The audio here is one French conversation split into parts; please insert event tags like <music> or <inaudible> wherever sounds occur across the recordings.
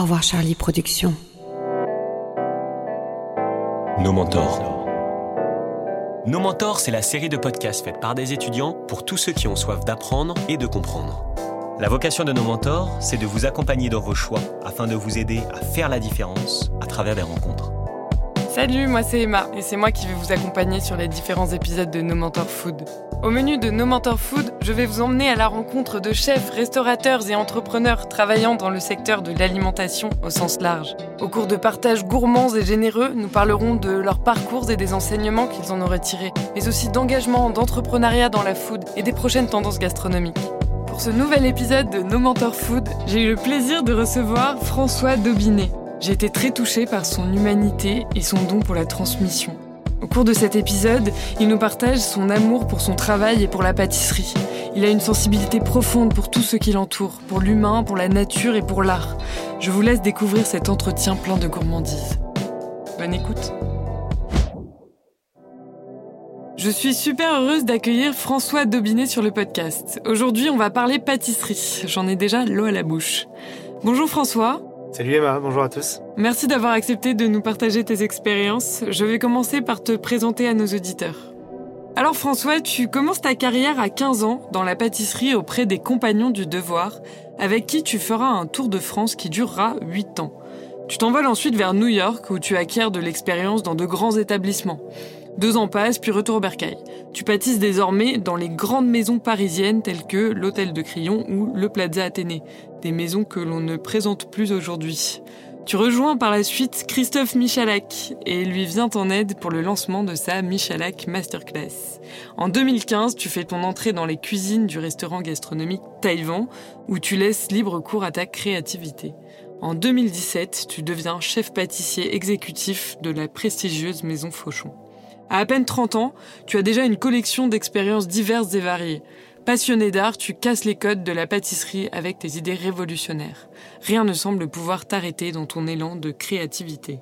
Au revoir Charlie Productions. Nos mentors. Nos mentors, c'est la série de podcasts faite par des étudiants pour tous ceux qui ont soif d'apprendre et de comprendre. La vocation de nos mentors, c'est de vous accompagner dans vos choix afin de vous aider à faire la différence à travers des rencontres. Salut, moi c'est Emma et c'est moi qui vais vous accompagner sur les différents épisodes de No Mentor Food. Au menu de No Mentor Food, je vais vous emmener à la rencontre de chefs, restaurateurs et entrepreneurs travaillant dans le secteur de l'alimentation au sens large. Au cours de partages gourmands et généreux, nous parlerons de leurs parcours et des enseignements qu'ils en ont retirés, mais aussi d'engagement, d'entrepreneuriat dans la food et des prochaines tendances gastronomiques. Pour ce nouvel épisode de No Mentor Food, j'ai eu le plaisir de recevoir François Daubinet. J'ai été très touchée par son humanité et son don pour la transmission. Au cours de cet épisode, il nous partage son amour pour son travail et pour la pâtisserie. Il a une sensibilité profonde pour tout ce qui l'entoure, pour l'humain, pour la nature et pour l'art. Je vous laisse découvrir cet entretien plein de gourmandise. Bonne écoute. Je suis super heureuse d'accueillir François Daubinet sur le podcast. Aujourd'hui, on va parler pâtisserie. J'en ai déjà l'eau à la bouche. Bonjour François. Salut Emma, bonjour à tous. Merci d'avoir accepté de nous partager tes expériences. Je vais commencer par te présenter à nos auditeurs. Alors François, tu commences ta carrière à 15 ans dans la pâtisserie auprès des compagnons du devoir, avec qui tu feras un tour de France qui durera 8 ans. Tu t'envoles ensuite vers New York où tu acquiers de l'expérience dans de grands établissements. Deux ans passent, puis retour au Bercail. Tu pâtisses désormais dans les grandes maisons parisiennes telles que l'Hôtel de Crillon ou le Plaza Athénée, des maisons que l'on ne présente plus aujourd'hui. Tu rejoins par la suite Christophe Michalak et lui vient en aide pour le lancement de sa Michalak Masterclass. En 2015, tu fais ton entrée dans les cuisines du restaurant gastronomique Taïwan où tu laisses libre cours à ta créativité. En 2017, tu deviens chef pâtissier exécutif de la prestigieuse maison Fauchon. À à peine 30 ans, tu as déjà une collection d'expériences diverses et variées. Passionné d'art, tu casses les codes de la pâtisserie avec tes idées révolutionnaires. Rien ne semble pouvoir t'arrêter dans ton élan de créativité.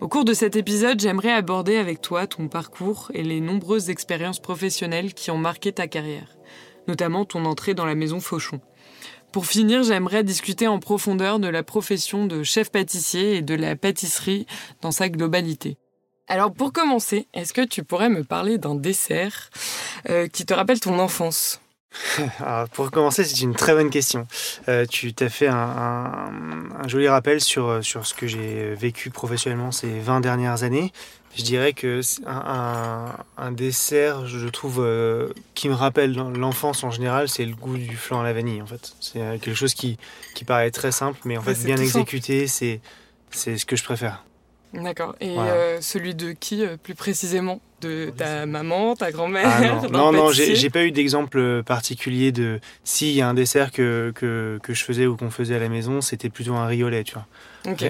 Au cours de cet épisode, j'aimerais aborder avec toi ton parcours et les nombreuses expériences professionnelles qui ont marqué ta carrière, notamment ton entrée dans la maison Fauchon. Pour finir, j'aimerais discuter en profondeur de la profession de chef pâtissier et de la pâtisserie dans sa globalité. Alors pour commencer, est-ce que tu pourrais me parler d'un dessert euh, qui te rappelle ton enfance? Alors, <laughs> pour commencer, c'est une très bonne question. Euh, tu t'as fait un, un- un joli rappel sur, euh, sur ce que j'ai vécu professionnellement ces 20 dernières années. Je dirais que un, dessert, je trouve, euh, qui me rappelle l'enfance en général, c'est le goût du flan à la vanille, en fait. C'est quelque chose qui, qui paraît très simple, mais en fait, bien exécuté, c'est c'est ce que je préfère. D'accord. Et Voilà. euh, celui de qui euh, plus précisément? De ta maman, ta grand-mère? Ah non, <laughs> non, non, j'ai pas eu d'exemple particulier de s'il y a un dessert que, que, que je faisais ou qu'on faisait à la maison, c'était plutôt un riz au lait, tu vois.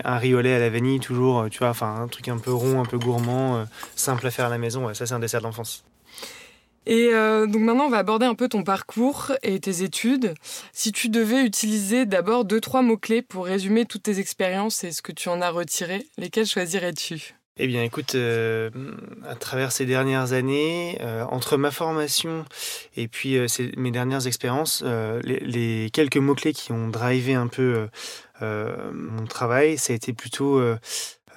Un riz au lait à la vanille, toujours, euh, tu vois, enfin un truc un peu rond, un peu gourmand, euh, simple à faire à la maison, ouais, ça c'est un dessert d'enfance. Et euh, donc maintenant, on va aborder un peu ton parcours et tes études. Si tu devais utiliser d'abord deux, trois mots-clés pour résumer toutes tes expériences et ce que tu en as retiré, lesquels choisirais-tu? Eh bien, écoute, euh, à travers ces dernières années, euh, entre ma formation et puis mes dernières expériences, les, les quelques mots-clés qui ont drivé un peu mon travail, ça a été plutôt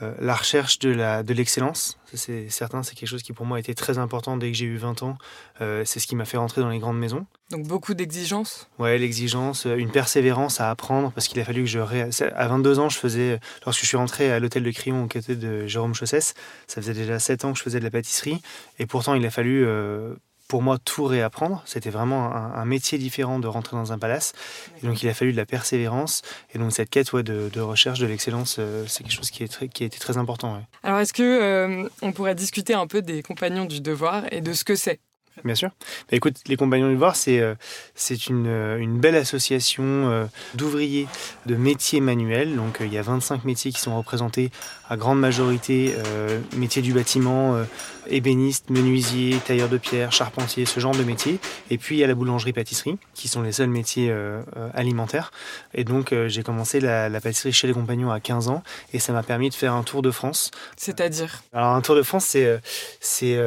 euh, la recherche de la de l'excellence. Ça, C'est certain, c'est quelque chose qui pour moi a été très important dès que j'ai eu 20 ans. Euh, c'est ce qui m'a fait rentrer dans les grandes maisons. Donc beaucoup d'exigences. Ouais, l'exigence, euh, une persévérance à apprendre parce qu'il a fallu que je ré... à 22 ans, je faisais lorsque je suis rentré à l'hôtel de Crillon aux côtés de Jérôme Chaussès, ça faisait déjà 7 ans que je faisais de la pâtisserie et pourtant il a fallu euh, pour moi tout réapprendre. C'était vraiment un, métier différent de rentrer dans un palace. Et donc il a fallu de la persévérance et donc cette quête ouais, de, recherche de l'excellence, euh, c'est quelque chose qui, est très, a été très important. Alors est-ce que euh, pourrait discuter un peu des compagnons du devoir et de ce que c'est? Bien sûr. Bah, écoute, les Compagnons du c'est euh, c'est une, euh, une belle association euh, d'ouvriers de métiers manuels. Donc, euh, il y a 25 métiers qui sont représentés à grande majorité. métiers du bâtiment, ébéniste, menuisier, tailleur de pierre, charpentier, ce genre de métiers. Et puis, il y a la boulangerie-pâtisserie, qui sont les seuls métiers alimentaires. Et donc, j'ai commencé la, la pâtisserie chez les Compagnons à 15 ans. Et ça m'a permis de faire un tour de France C'est-à-dire? Alors un Tour de France, c'est c'est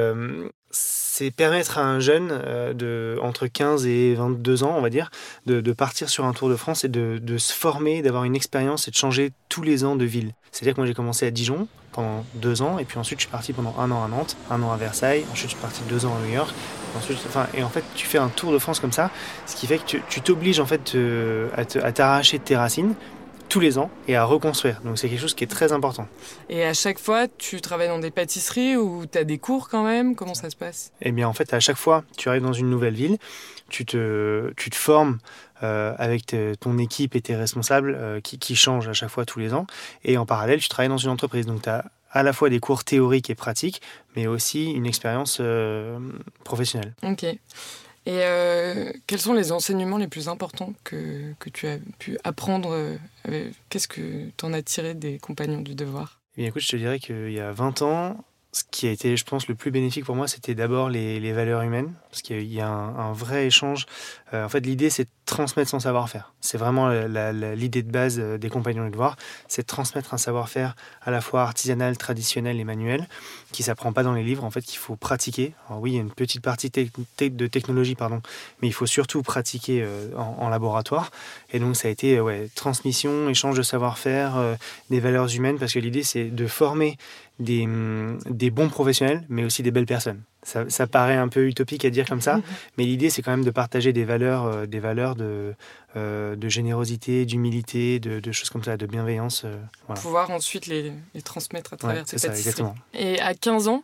c'est permettre à un jeune euh, de, entre 15 et 22 ans, on va dire, de, partir sur un Tour de France et de, se former, d'avoir une expérience et de changer tous les ans de ville. C'est-à-dire que moi j'ai commencé à Dijon pendant deux ans et puis ensuite je suis parti pendant un an à Nantes, un an à Versailles, ensuite je suis parti deux ans à New York. Enfin, et en fait, tu fais un tour de France comme ça, ce qui fait que tu t'obliges en fait euh, à t'arracher de tes racines, tous les ans et à reconstruire. Donc c'est quelque chose qui est très important. Et à chaque fois, tu travailles dans des pâtisseries ou tu as des cours quand même? Comment ça se passe? Eh bien en fait, à chaque fois, tu arrives dans une nouvelle ville, tu te, tu te formes euh, avec ton équipe et tes responsables euh, qui, qui, changent à chaque fois tous les ans. Et en parallèle, tu travailles dans une entreprise. Donc tu as à la fois des cours théoriques et pratiques, mais aussi une expérience euh, professionnelle. Ok. Et euh, quels sont les enseignements les plus importants que, tu as pu apprendre euh, Qu'est-ce que tu en as tiré des compagnons du devoir? Eh bien, écoute, je te dirais qu'il y a 20 ans, ce qui a été, je pense, le plus bénéfique pour moi, c'était d'abord les, valeurs humaines, parce qu'il y a un, vrai échange. Euh, en fait, l'idée, c'est de transmettre son savoir-faire. C'est vraiment l'idée de base des compagnons du devoir, c'est de transmettre un savoir-faire à la fois artisanal, traditionnel et manuel, qui s'apprend pas dans les livres, en fait, qu'il faut pratiquer. Alors oui, il y a une petite partie de technologie, pardon, mais il faut surtout pratiquer euh, en, laboratoire. Et donc, ça a été transmission, échange de savoir-faire, euh, des valeurs humaines, parce que l'idée, c'est de former des, mm, des, bons professionnels, mais aussi des belles personnes. Ça, ça paraît un peu utopique à dire comme ça, mais l'idée c'est quand même de partager des valeurs, euh, des valeurs de, euh, de générosité, d'humilité, de, de, choses comme ça, de bienveillance. Euh, voilà. Pouvoir ensuite les, les, transmettre à travers ouais, ces pâtisseries. Et à 15 ans,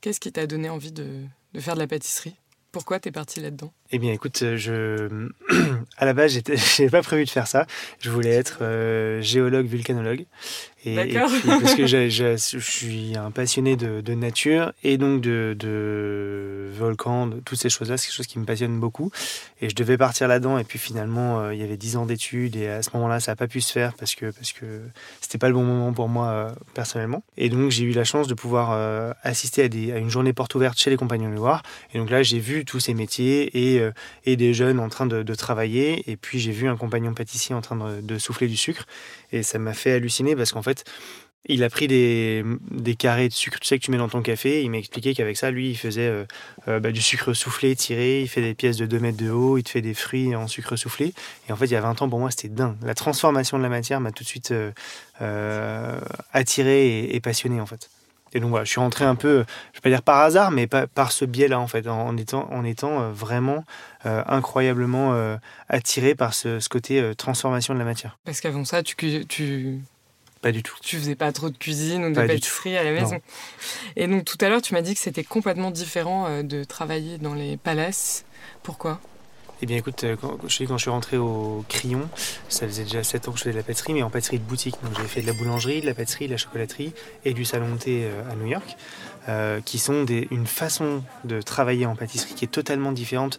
qu'est-ce qui t'a donné envie de, de faire de la pâtisserie? Pourquoi tu es parti là-dedans? Eh bien, écoute, je... <clears throat> à la base, je n'avais <laughs> pas prévu de faire ça. Je voulais être euh, géologue, vulcanologue. Et, D'accord. parce que <laughs> je, je, je, suis un passionné de, de nature et donc de, de volcans, de toutes ces choses-là, c'est quelque chose qui me passionne beaucoup. Et je devais partir là-dedans. Et puis finalement, euh, il y avait 10 ans d'études et à ce moment-là, ça n'a pas pu se faire parce que parce que c'était pas le bon moment pour moi euh, personnellement. Et donc j'ai eu la chance de pouvoir euh, assister à, des, à, une journée porte ouverte chez les Compagnons Loire. Et donc là, j'ai vu tous ces métiers et, euh, et des jeunes en train de, travailler. Et puis j'ai vu un compagnon pâtissier en train de, souffler du sucre. Et ça m'a fait halluciner parce qu'en fait, il a pris des, carrés de sucre, tu sais, que tu mets dans ton café. Il m'a expliqué qu'avec ça, lui, il faisait euh, euh, bah, du sucre soufflé tiré. Il fait des pièces de 2 mètres de haut. Il te fait des fruits en sucre soufflé. Et en fait, il y a 20 ans, pour moi, c'était dingue. La transformation de la matière m'a tout de suite attiré et, et, passionné, en fait. Et donc voilà, je suis rentré un peu, je vais pas dire par hasard, mais par, par ce biais-là, en fait, en étant, en étant vraiment incroyablement attiré par ce, ce côté transformation de la matière. Parce qu'avant ça, tu, tu pas du tout. Tu faisais pas trop de cuisine ou de pas pâtisserie à la maison. Non. Et donc tout à l'heure, tu m'as dit que c'était complètement différent euh, de travailler dans les palaces. Pourquoi? Eh bien écoute, euh, quand, quand je suis rentré au Crayon, ça faisait déjà 7 ans que je faisais de la pâtisserie, mais en pâtisserie de boutique. Donc j'avais fait de la boulangerie, de la pâtisserie, de la chocolaterie et du salon de thé euh, à New York, euh, qui sont une façon de travailler en pâtisserie qui est totalement différente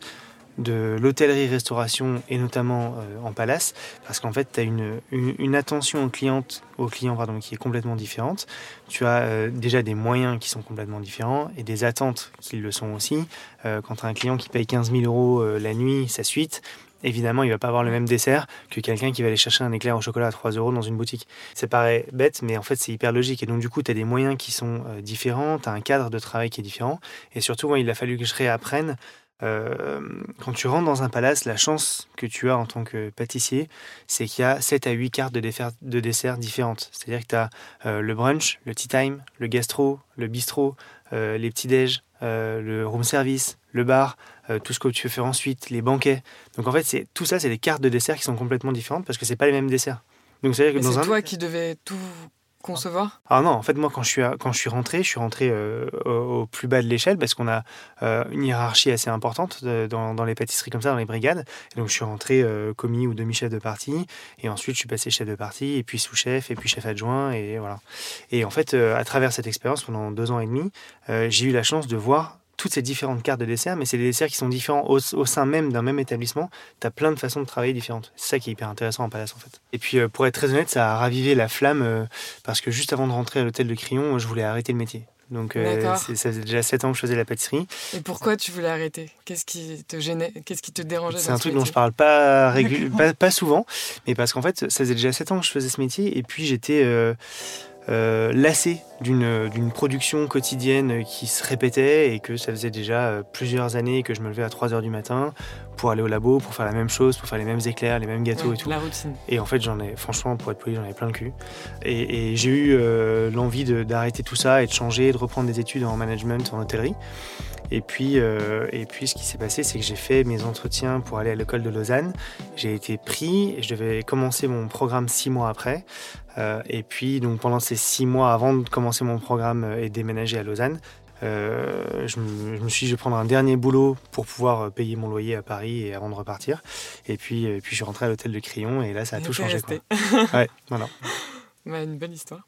de l'hôtellerie-restauration et notamment euh, en palace, parce qu'en fait, tu as une, une, attention au client, au client pardon, qui est complètement différente. Tu as euh, déjà des moyens qui sont complètement différents et des attentes qui le sont aussi. Euh, quand tu as un client qui paye 15 000 euros euh, la nuit, sa suite, évidemment, il va pas avoir le même dessert que quelqu'un qui va aller chercher un éclair au chocolat à 3 euros dans une boutique. Ça paraît bête, mais en fait, c'est hyper logique. Et donc, du coup, tu as des moyens qui sont différents, tu as un cadre de travail qui est différent. Et surtout, il a fallu que je réapprenne euh, quand tu rentres dans un palace, la chance que tu as en tant que pâtissier, c'est qu'il y a 7 à 8 cartes de, de desserts différentes. C'est-à-dire que tu as euh, le brunch, le tea time, le gastro, le bistrot, euh, les petits-déj, le room service, le bar, tout ce que tu veux faire ensuite, les banquets. Donc en fait, c'est tout ça, c'est des cartes de desserts qui sont complètement différentes parce que c'est pas les mêmes desserts. Donc c'est un... toi qui devais tout concevoir? Ah non, en fait, moi, quand je suis, quand je suis rentré, je suis rentré euh, au, plus bas de l'échelle parce qu'on a euh, une hiérarchie assez importante de, dans, dans, les pâtisseries comme ça, dans les brigades. Et donc, je suis rentré euh, commis ou demi-chef de partie. Et ensuite, je suis passé chef de partie, et puis sous-chef, et puis chef adjoint. Et voilà. Et en fait, euh, à travers cette expérience, pendant deux ans et demi, euh, j'ai eu la chance de voir toutes ces différentes cartes de dessert, mais c'est des desserts qui sont différents au, au sein même d'un même établissement. Tu as plein de façons de travailler différentes. C'est ça qui est hyper intéressant en palace en fait. Et puis euh, pour être très honnête, ça a ravivé la flamme euh, parce que juste avant de rentrer à l'hôtel de Crillon, je voulais arrêter le métier. Donc euh, ça faisait déjà 7 ans que je faisais la pâtisserie. Et pourquoi tu voulais arrêter? Qu'est-ce qui te gênait Qu'est-ce qui te dérangeait C'est un truc dont je parle pas, régul... <laughs> pas, pas, souvent, mais parce qu'en fait, ça faisait déjà 7 ans que je faisais ce métier et puis j'étais euh, lassé d'une production quotidienne qui se répétait et que ça faisait déjà plusieurs années que je me levais à 3 heures du matin pour aller au labo, pour faire la même chose, pour faire les mêmes éclairs, les mêmes gâteaux et tout. La routine. Et en fait, j'en ai, franchement, pour être poli, j'en avais plein le cul. Et, j'ai eu euh, l'envie d'arrêter tout ça et de changer, de reprendre des études en management, en hôtellerie. Et puis, euh, et puis ce qui s'est passé, c'est que j'ai fait mes entretiens pour aller à l'école de Lausanne. J'ai été pris et je devais commencer mon programme six mois après. Euh, et puis, donc, pendant ces six mois avant de commencer mon programme et déménager à Lausanne, euh, je, me, suis dit, je vais prendre un dernier boulot pour pouvoir payer mon loyer à Paris et avant de repartir. Et puis, puis je suis rentré à l'hôtel de Crillon et là, ça a tout changé. Quoi. ouais, <laughs> voilà. Bah, une bonne histoire.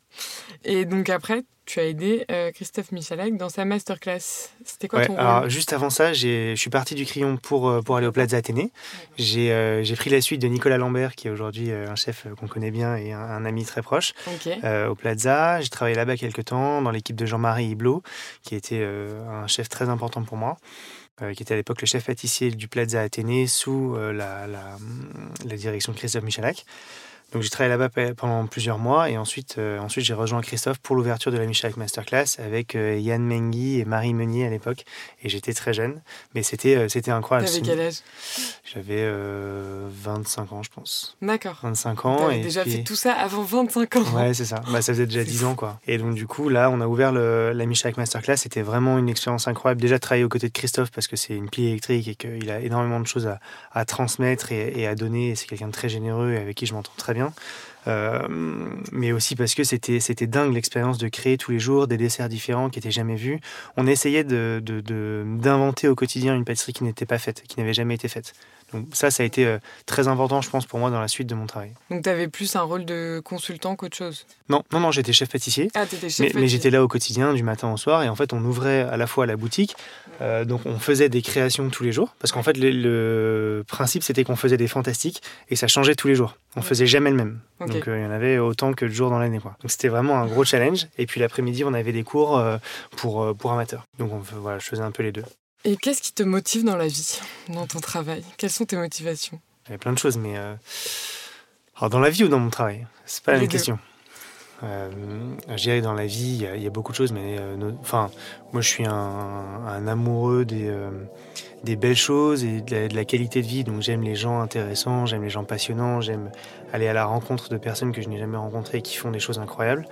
Et donc après, tu as aidé euh, Christophe Michalak dans sa masterclass. C'était quoi ton rôle? Juste avant ça, je suis parti du Crayon pour, euh, pour aller au Plaza Athénée. Euh, j'ai pris la suite de Nicolas Lambert, qui est aujourd'hui un chef qu'on connaît bien et un, ami très proche, au Plaza. J'ai travaillé là-bas quelques temps dans l'équipe de Jean-Marie Hiblot, qui était un chef très important pour moi. qui était à l'époque le chef pâtissier du Plaza Athénée sous la, la, la, direction de Christophe Michalak. Donc j'ai travaillé là-bas pendant plusieurs mois et ensuite, euh, ensuite j'ai rejoint Christophe pour l'ouverture de la Michelak Masterclass avec euh, Yann Mengui et Marie Meunier à l'époque. Et j'étais très jeune, mais c'était euh, c'était incroyable. T'avais quel âge? J'avais 25 ans, je pense. D'accord. 25 ans. Et déjà fait tout ça avant 25 ans. Ouais, c'est ça. Bah, ça faisait déjà 10 ans, quoi. Et donc du coup, là, on a ouvert le, la Michelak Masterclass. C'était vraiment une expérience incroyable. Déjà travailler aux côtés de Christophe parce que c'est une pile électrique et qu'il a énormément de choses à, à transmettre et, et à donner. C'est quelqu'un de très généreux et avec qui je m'entends très bien. Euh, mais aussi parce que c'était c'était dingue l'expérience de créer tous les jours des desserts différents qui n'étaient jamais vus. On essayait d'inventer au quotidien une pâtisserie qui n'était pas faite, qui n'avait jamais été faite. Donc ça, ça a été euh, très important, je pense, pour moi dans la suite de mon travail. Donc tu avais plus un rôle de consultant qu'autre chose? Non, non, non, j'étais chef pâtissier. Ah, chef mais, pâtissier. mais j'étais là au quotidien, du matin au soir, et en fait, on ouvrait à la fois la boutique, euh, donc on faisait des créations tous les jours, parce qu'en fait, le, principe, c'était qu'on faisait des fantastiques, et ça changeait tous les jours. On faisait jamais le même. Donc euh, il y en avait autant que de jours dans l'année. Donc c'était vraiment un gros challenge. Et puis l'après-midi, on avait des cours pour, pour amateurs. Donc on, voilà, je faisais un peu les deux. Et qu'est-ce qui te motive dans la vie, dans ton travail? Quelles sont tes motivations? Il y a plein de choses, mais euh, Alors, dans la vie ou dans mon travail? C'est pas la même question. Euh, je dirais dans la vie, il y, a, beaucoup de choses, mais euh, enfin, moi je suis un, amoureux des, euh, des belles choses et de la, qualité de vie. Donc j'aime les gens intéressants, j'aime les gens passionnants, j'aime aller à la rencontre de personnes que je n'ai jamais rencontrées et qui font des choses incroyables.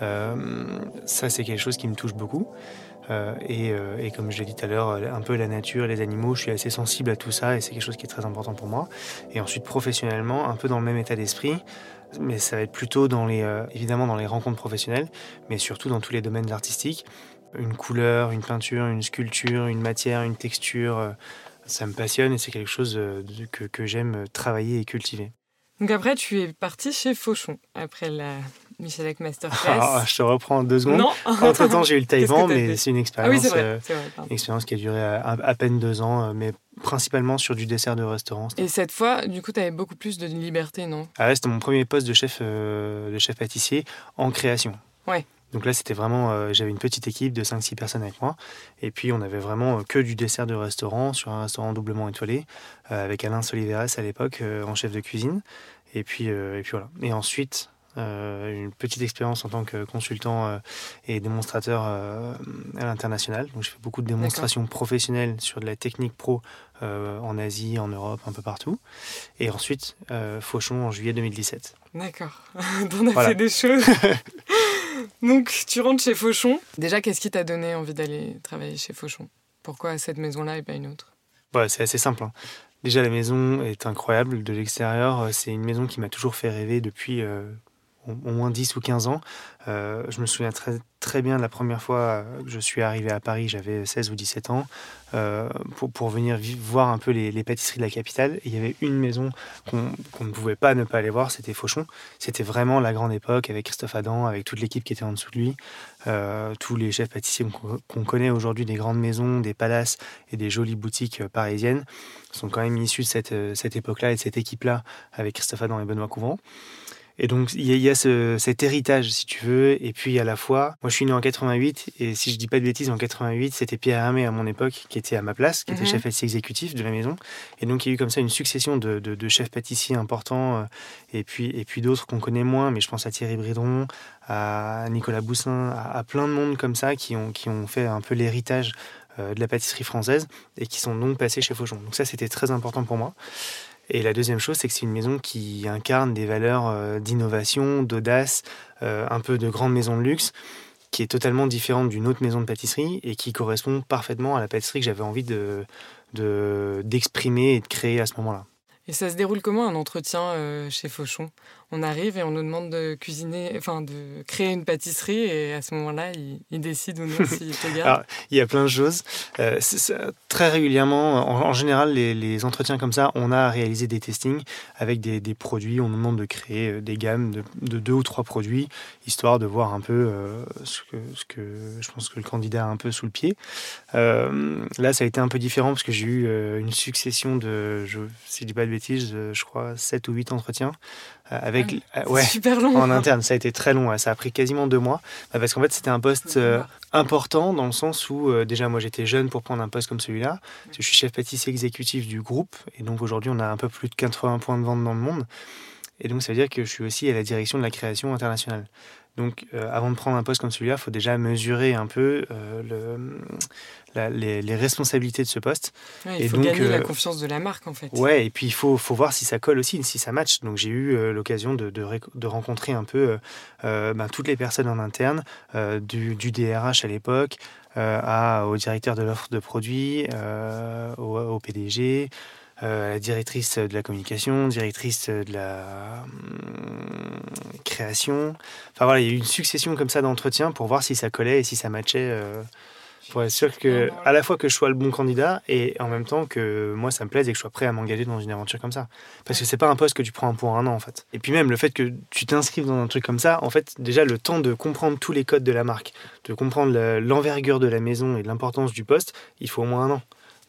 ça, c'est quelque chose qui me touche beaucoup. Euh, euh, et, comme je l'ai dit tout à l'heure, un peu la nature, les animaux, je suis assez sensible à tout ça et c'est quelque chose qui est très important pour moi. Et ensuite, professionnellement, un peu dans le même état d'esprit, mais ça va être plutôt dans les, euh, évidemment dans les rencontres professionnelles, mais surtout dans tous les domaines artistiques. Une couleur, une peinture, une sculpture, une matière, une texture, ça me passionne et c'est quelque chose que, que j'aime travailler et cultiver. Donc après, tu es parti chez Fauchon, après la Michelak Masterclass. Ah, je te reprends deux secondes. Non. <laughs> Entre temps, j'ai eu le Taïwan, mais c'est une expérience, ah oui, euh, expérience qui a duré à, peine deux ans, euh, mais principalement sur du dessert de restaurant. Et cette fois, du coup, tu avais beaucoup plus de liberté, non? Ah c'était mon premier poste de chef, euh, de chef pâtissier en création. Ouais. Donc là, c'était vraiment, j'avais une petite équipe de 5-6 personnes avec moi. Et puis, on avait vraiment que du dessert de restaurant sur un restaurant doublement étoilé, avec Alain Soliveres à l'époque en chef de cuisine. Et puis, et puis voilà. Et ensuite, euh, une petite expérience en tant que consultant euh, et démonstrateur euh, à l'international. Donc, je fais beaucoup de démonstrations professionnelles sur de la technique pro en Asie, en Europe, un peu partout. Et ensuite, Fauchon en juillet 2017. D'accord. <laughs> On a fait des choses. <laughs> Donc, tu rentres chez Fauchon. Déjà, qu'est-ce qui t'a donné envie d'aller travailler chez Fauchon? Pourquoi cette maison-là et pas une autre? Ouais, C'est assez simple. Hein. Déjà, la maison est incroyable de l'extérieur. C'est une maison qui m'a toujours fait rêver depuis au moins 10 ou 15 ans. Euh, je me souviens très, très bien de la première fois que je suis arrivé à Paris, j'avais 16 ou 17 ans, euh, pour, pour, venir voir un peu les, pâtisseries de la capitale. Il y avait une maison qu'on ne pouvait pas ne pas aller voir, c'était Fauchon. C'était vraiment la grande époque avec Christophe Adam, avec toute l'équipe qui était en dessous de lui, euh, tous les chefs pâtissiers qu'on connaît aujourd'hui des grandes maisons, des palaces et des jolies boutiques parisiennes sont quand même issus de cette, cette époque-là et de cette équipe-là avec Christophe Adam et Benoît Couvent. Et donc, il y a, cet héritage, si tu veux. Et puis, à la fois, moi, je suis né en 88. Et si je dis pas de bêtises, en 88, c'était Pierre Hermé, à mon époque, qui était à ma place, qui était mhm. chef pâtissier exécutif de la maison. Et donc, il y a eu comme ça une succession de, de, chefs pâtissiers importants. Euh, et puis, et puis d'autres qu'on connaît moins. Mais je pense à Thierry Bridron, à Nicolas Boussin, à, plein de monde comme ça qui ont, qui ont fait un peu l'héritage euh, de la pâtisserie française et qui sont donc passés chez Fauchon. Donc ça, c'était très important pour moi. Et la deuxième chose, c'est que c'est une maison qui incarne des valeurs euh, d'innovation, d'audace, euh, un peu de grande maison de luxe, qui est totalement différente d'une autre maison de pâtisserie et qui correspond parfaitement à la pâtisserie que j'avais envie de, d'exprimer et de créer à ce moment-là. Et ça se déroule comment un entretien euh, chez Fauchon? On arrive et on nous demande de cuisiner, enfin de créer une pâtisserie et à ce moment-là, il, il décide ou non <laughs> s'il te garde. il y a plein de choses. Euh, très régulièrement, en, général, les, entretiens comme ça, on a réalisé des testings avec des, produits. On nous demande de créer euh, des gammes de, deux ou trois produits, histoire de voir un peu ce, que, ce, que, je pense que le candidat a un peu sous le pied. là, ça a été un peu différent parce que j'ai eu une succession de, je, si je dis pas de euh, je crois, 7 ou 8 entretiens. Euh, avec, ah, ouais, super long. En interne, ça a été très long. Ça a pris quasiment deux mois. Bah, parce qu'en fait, c'était un poste euh, important dans le sens où, déjà, moi, j'étais jeune pour prendre un poste comme celui-là. Je suis chef pâtissier exécutif du groupe. Et donc, aujourd'hui, on a un peu plus de 80 points de vente dans le monde. Et donc, ça veut dire que je suis aussi à la direction de la création internationale. Donc, euh, avant de prendre un poste comme celui-là, il faut déjà mesurer un peu euh, le, les, responsabilités de ce poste. il faut gagner la euh, confiance de la marque, en fait. Ouais, et puis il faut, faut voir si ça colle aussi, si ça match. Donc, j'ai eu l'occasion de, de, rencontrer un peu ben, toutes les personnes en interne, du, du, DRH à l'époque, au directeur de l'offre de produits, au, au, PDG, euh, la directrice de la communication, directrice de la hum, création. Enfin voilà, il y a eu une succession comme ça d'entretiens pour voir si ça collait et si ça matchait. Euh, pour être sûr que, à la fois que je sois le bon candidat et en même temps que moi ça me plaise et que je sois prêt à m'engager dans une aventure comme ça. Parce que c'est pas un poste que tu prends pour un an en fait. Et puis même le fait que tu t'inscrives dans un truc comme ça, en fait, déjà le temps de comprendre tous les codes de la marque, de comprendre l'envergure de la maison et l'importance du poste, il faut au moins un an.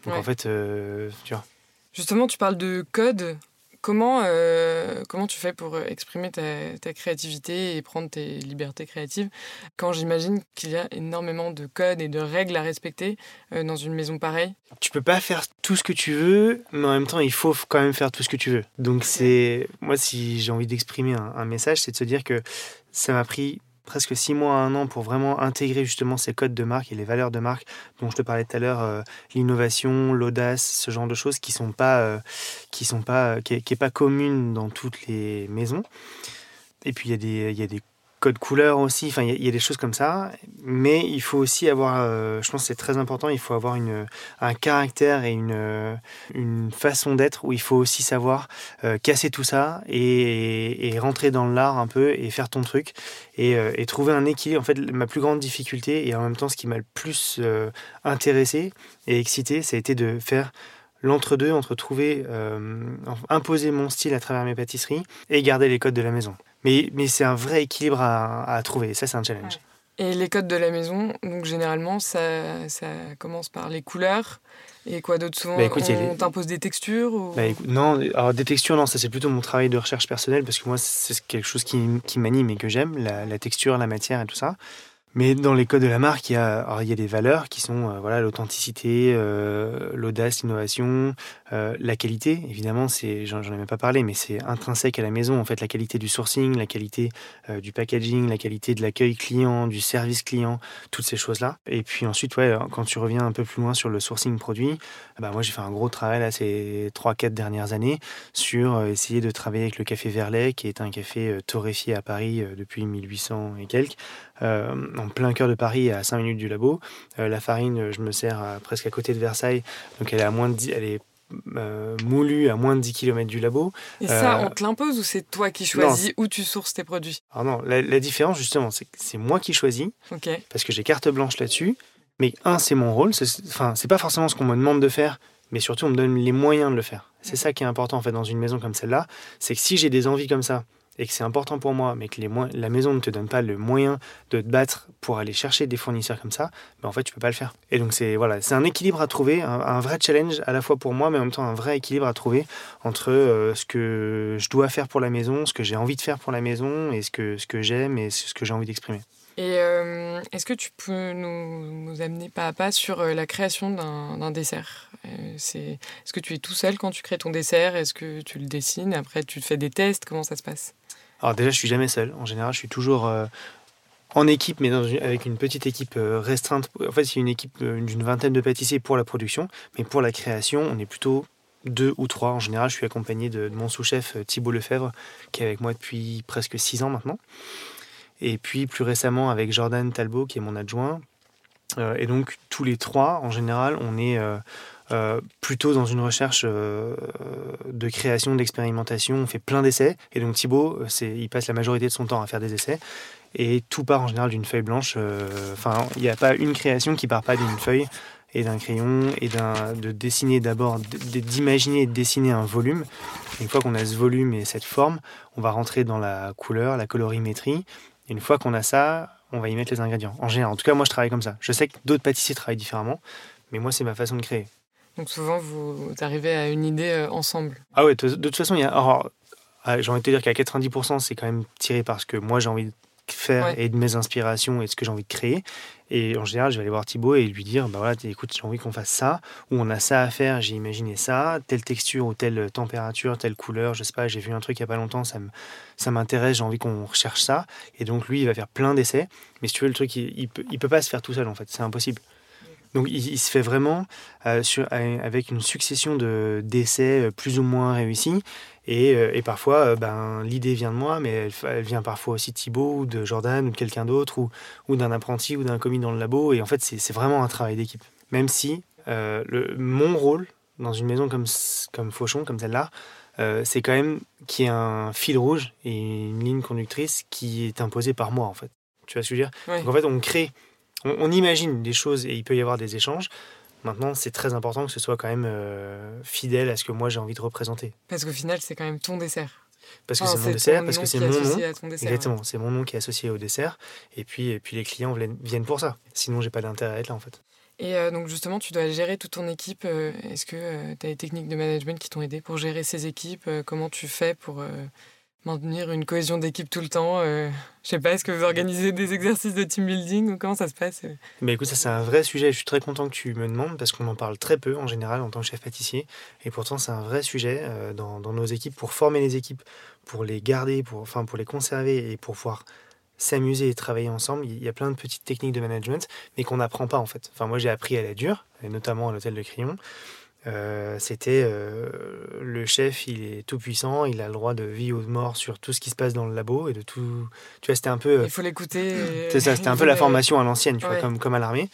Donc en fait, euh, tu vois. Justement, tu parles de code. Comment, euh, comment tu fais pour exprimer ta, créativité et prendre tes libertés créatives? Quand j'imagine qu'il y a énormément de codes et de règles à respecter euh, dans une maison pareille Tu peux pas faire tout ce que tu veux, mais en même temps, il faut quand même faire tout ce que tu veux. Donc, c'est moi, si j'ai envie d'exprimer un message, c'est de se dire que ça m'a pris presque six mois à un an pour vraiment intégrer justement ces codes de marque et les valeurs de marque dont je te parlais tout à l'heure, euh, l'innovation, l'audace, ce genre de choses qui sont pas, euh, qui sont pas, qui, est, pas commune dans toutes les maisons. Et puis il y a des, il y a des code couleur aussi. Enfin, il y, a des choses comme ça. Mais il faut aussi avoir, euh, je pense c'est très important, il faut avoir une, un caractère et une, une façon d'être où il faut aussi savoir euh, casser tout ça et, et, rentrer dans l'art un peu et faire ton truc et, euh, et, trouver un équilibre. En fait, ma plus grande difficulté et en même temps ce qui m'a le plus intéressé et excité, ça a été de faire l'entre-deux entre trouver, imposer mon style à travers mes pâtisseries et garder les codes de la maison. Mais, mais c'est un vrai équilibre à, à trouver. Ça, c'est un challenge. Et les codes de la maison, donc généralement, ça, ça commence par les couleurs. Et quoi d'autre souvent bah, On t'impose des textures ou... bah, Non, alors des textures, non, ça c'est plutôt mon travail de recherche personnelle parce que moi, c'est quelque chose qui, qui m'anime et que j'aime, la, la, texture, la matière et tout ça. Mais dans les codes de la marque, il y a, il y a des valeurs qui sont euh, voilà l'authenticité, euh, l'audace, l'innovation, euh, la qualité. Évidemment, c'est j'en ai même pas parlé, mais c'est intrinsèque à la maison. En fait, la qualité du sourcing, la qualité du packaging, la qualité de l'accueil client, du service client, toutes ces choses-là. Et puis ensuite, quand tu reviens un peu plus loin sur le sourcing produit, bah moi j'ai fait un gros travail là ces trois quatre dernières années sur essayer de travailler avec le café Verlet, qui est un café torréfié à Paris depuis 1800 et quelques euh, en plein cœur de Paris, à 5 minutes du labo. Euh, la farine, je me sers presque à côté de Versailles, donc elle est à moins de elle est euh, moulue à moins de 10 km du labo. Et ça, on te l'impose ou c'est toi qui choisis où tu sources tes produits? Alors non, la, différence justement, c'est que c'est moi qui choisis, parce que j'ai carte blanche là-dessus. Mais un, c'est mon rôle, enfin, c'est pas forcément ce qu'on me demande de faire, mais surtout on me donne les moyens de le faire. C'est ça qui est important en fait dans une maison comme celle-là, c'est que si j'ai des envies comme ça, et que c'est important pour moi, mais que la maison ne te donne pas le moyen de te battre pour aller chercher des fournisseurs comme ça, ben en fait, tu peux pas le faire. Et donc, c'est voilà, un équilibre à trouver, un, vrai challenge à la fois pour moi, mais en même temps un vrai équilibre à trouver entre euh, ce que je dois faire pour la maison, ce que j'ai envie de faire pour la maison, et ce que, ce que j'aime et ce que j'ai envie d'exprimer. Et euh, est-ce que tu peux nous, amener pas à pas sur euh, la création d'un dessert? Euh, Est-ce que tu es tout seul quand tu crées ton dessert? Est-ce que tu le dessines? Après, tu fais des tests? Comment ça se passe? Alors déjà, je suis jamais seul. En général, je suis toujours en équipe, mais avec une petite équipe restreinte. En fait, c'est une équipe d'une vingtaine de pâtissiers pour la production, mais pour la création, on est plutôt deux ou trois. En général, je suis accompagné de, mon sous-chef Thibault Lefebvre, qui est avec moi depuis presque six ans maintenant. Et puis plus récemment avec Jordan Talbot, qui est mon adjoint. Euh, et donc tous les trois, en général, on est euh, euh, plutôt dans une recherche de création, d'expérimentation. On fait plein d'essais. Et donc Thibaut, il passe la majorité de son temps à faire des essais. Et tout part en général d'une feuille blanche. Enfin, il n'y a pas une création qui part pas d'une feuille et d'un crayon et de dessiner d'abord, d'imaginer et de dessiner un volume. une fois qu'on a ce volume et cette forme, on va rentrer dans la couleur, la colorimétrie une fois qu'on a ça, on va y mettre les ingrédients. En général, en tout cas, moi, je travaille comme ça. Je sais que d'autres pâtissiers travaillent différemment, mais moi, c'est ma façon de créer. Donc souvent, vous arrivez à une idée euh, ensemble. Ah ouais, de, toute façon, il y a. Ah, j'ai envie de te dire qu'à 90%, c'est quand même tiré parce que moi, j'ai envie de faire et de mes inspirations et de ce que j'ai envie de créer. Et en général, je vais aller voir Thibaut et lui dire bah voilà, écoute, j'ai envie qu'on fasse ça, ou on a ça à faire, j'ai imaginé ça, telle texture ou telle température, telle couleur, je sais pas, j'ai vu un truc il y a pas longtemps, ça ça m'intéresse, j'ai envie qu'on recherche ça. Et donc lui, il va faire plein d'essais. Mais si tu veux, le truc, il, il, peut, il peut pas se faire tout seul en fait, c'est impossible. Donc il, se fait vraiment euh, sur, avec une succession de d'essais euh, plus ou moins réussis. Et, euh, et parfois, ben, l'idée vient de moi, mais elle, vient parfois aussi de Thibaut, ou de Jordan, ou de quelqu'un d'autre, ou, ou d'un apprenti, ou d'un commis dans le labo. Et en fait, c'est vraiment un travail d'équipe. Même si le, mon rôle dans une maison comme, comme Fauchon, comme celle-là, c'est quand même qu'il y ait un fil rouge et une ligne conductrice qui est imposée par moi, en fait. Tu vois ce que je veux dire? Donc, En fait, on crée on, imagine des choses et il peut y avoir des échanges. Maintenant, c'est très important que ce soit quand même euh, fidèle à ce que moi j'ai envie de représenter. Parce qu'au final, c'est quand même ton dessert. Parce que c'est mon dessert, parce que c'est mon nom. Exactement, c'est mon nom qui est associé au dessert. Et puis, et puis les clients viennent pour ça. Sinon, j'ai pas d'intérêt à être là en fait. Et euh, donc justement, tu dois gérer toute ton équipe. Euh, est-ce que tu as des techniques de management qui t'ont aidé pour gérer ces équipes? Comment tu fais pour maintenir une cohésion d'équipe tout le temps euh, Je sais pas, est-ce que vous organisez des exercices de team building ou comment ça se passe euh Mais écoute, ça c'est un vrai sujet. Je suis très content que tu me demandes parce qu'on en parle très peu en général en tant que chef pâtissier. Et pourtant, c'est un vrai sujet euh, dans, dans, nos équipes pour former les équipes, pour les garder, pour, enfin, pour les conserver et pour pouvoir s'amuser et travailler ensemble. Il y a plein de petites techniques de management, mais qu'on n'apprend pas en fait. Enfin, moi j'ai appris à la dure, et notamment à l'hôtel de Crillon. Euh, c'était euh, le chef, il est tout puissant, il a le droit de vie ou de mort sur tout ce qui se passe dans le labo et de tout. Tu vois, c'était un peu. Il faut l'écouter. <clears throat> C'est ça, c'était un peu la <laughs> formation à l'ancienne, tu vois, comme, comme à l'armée.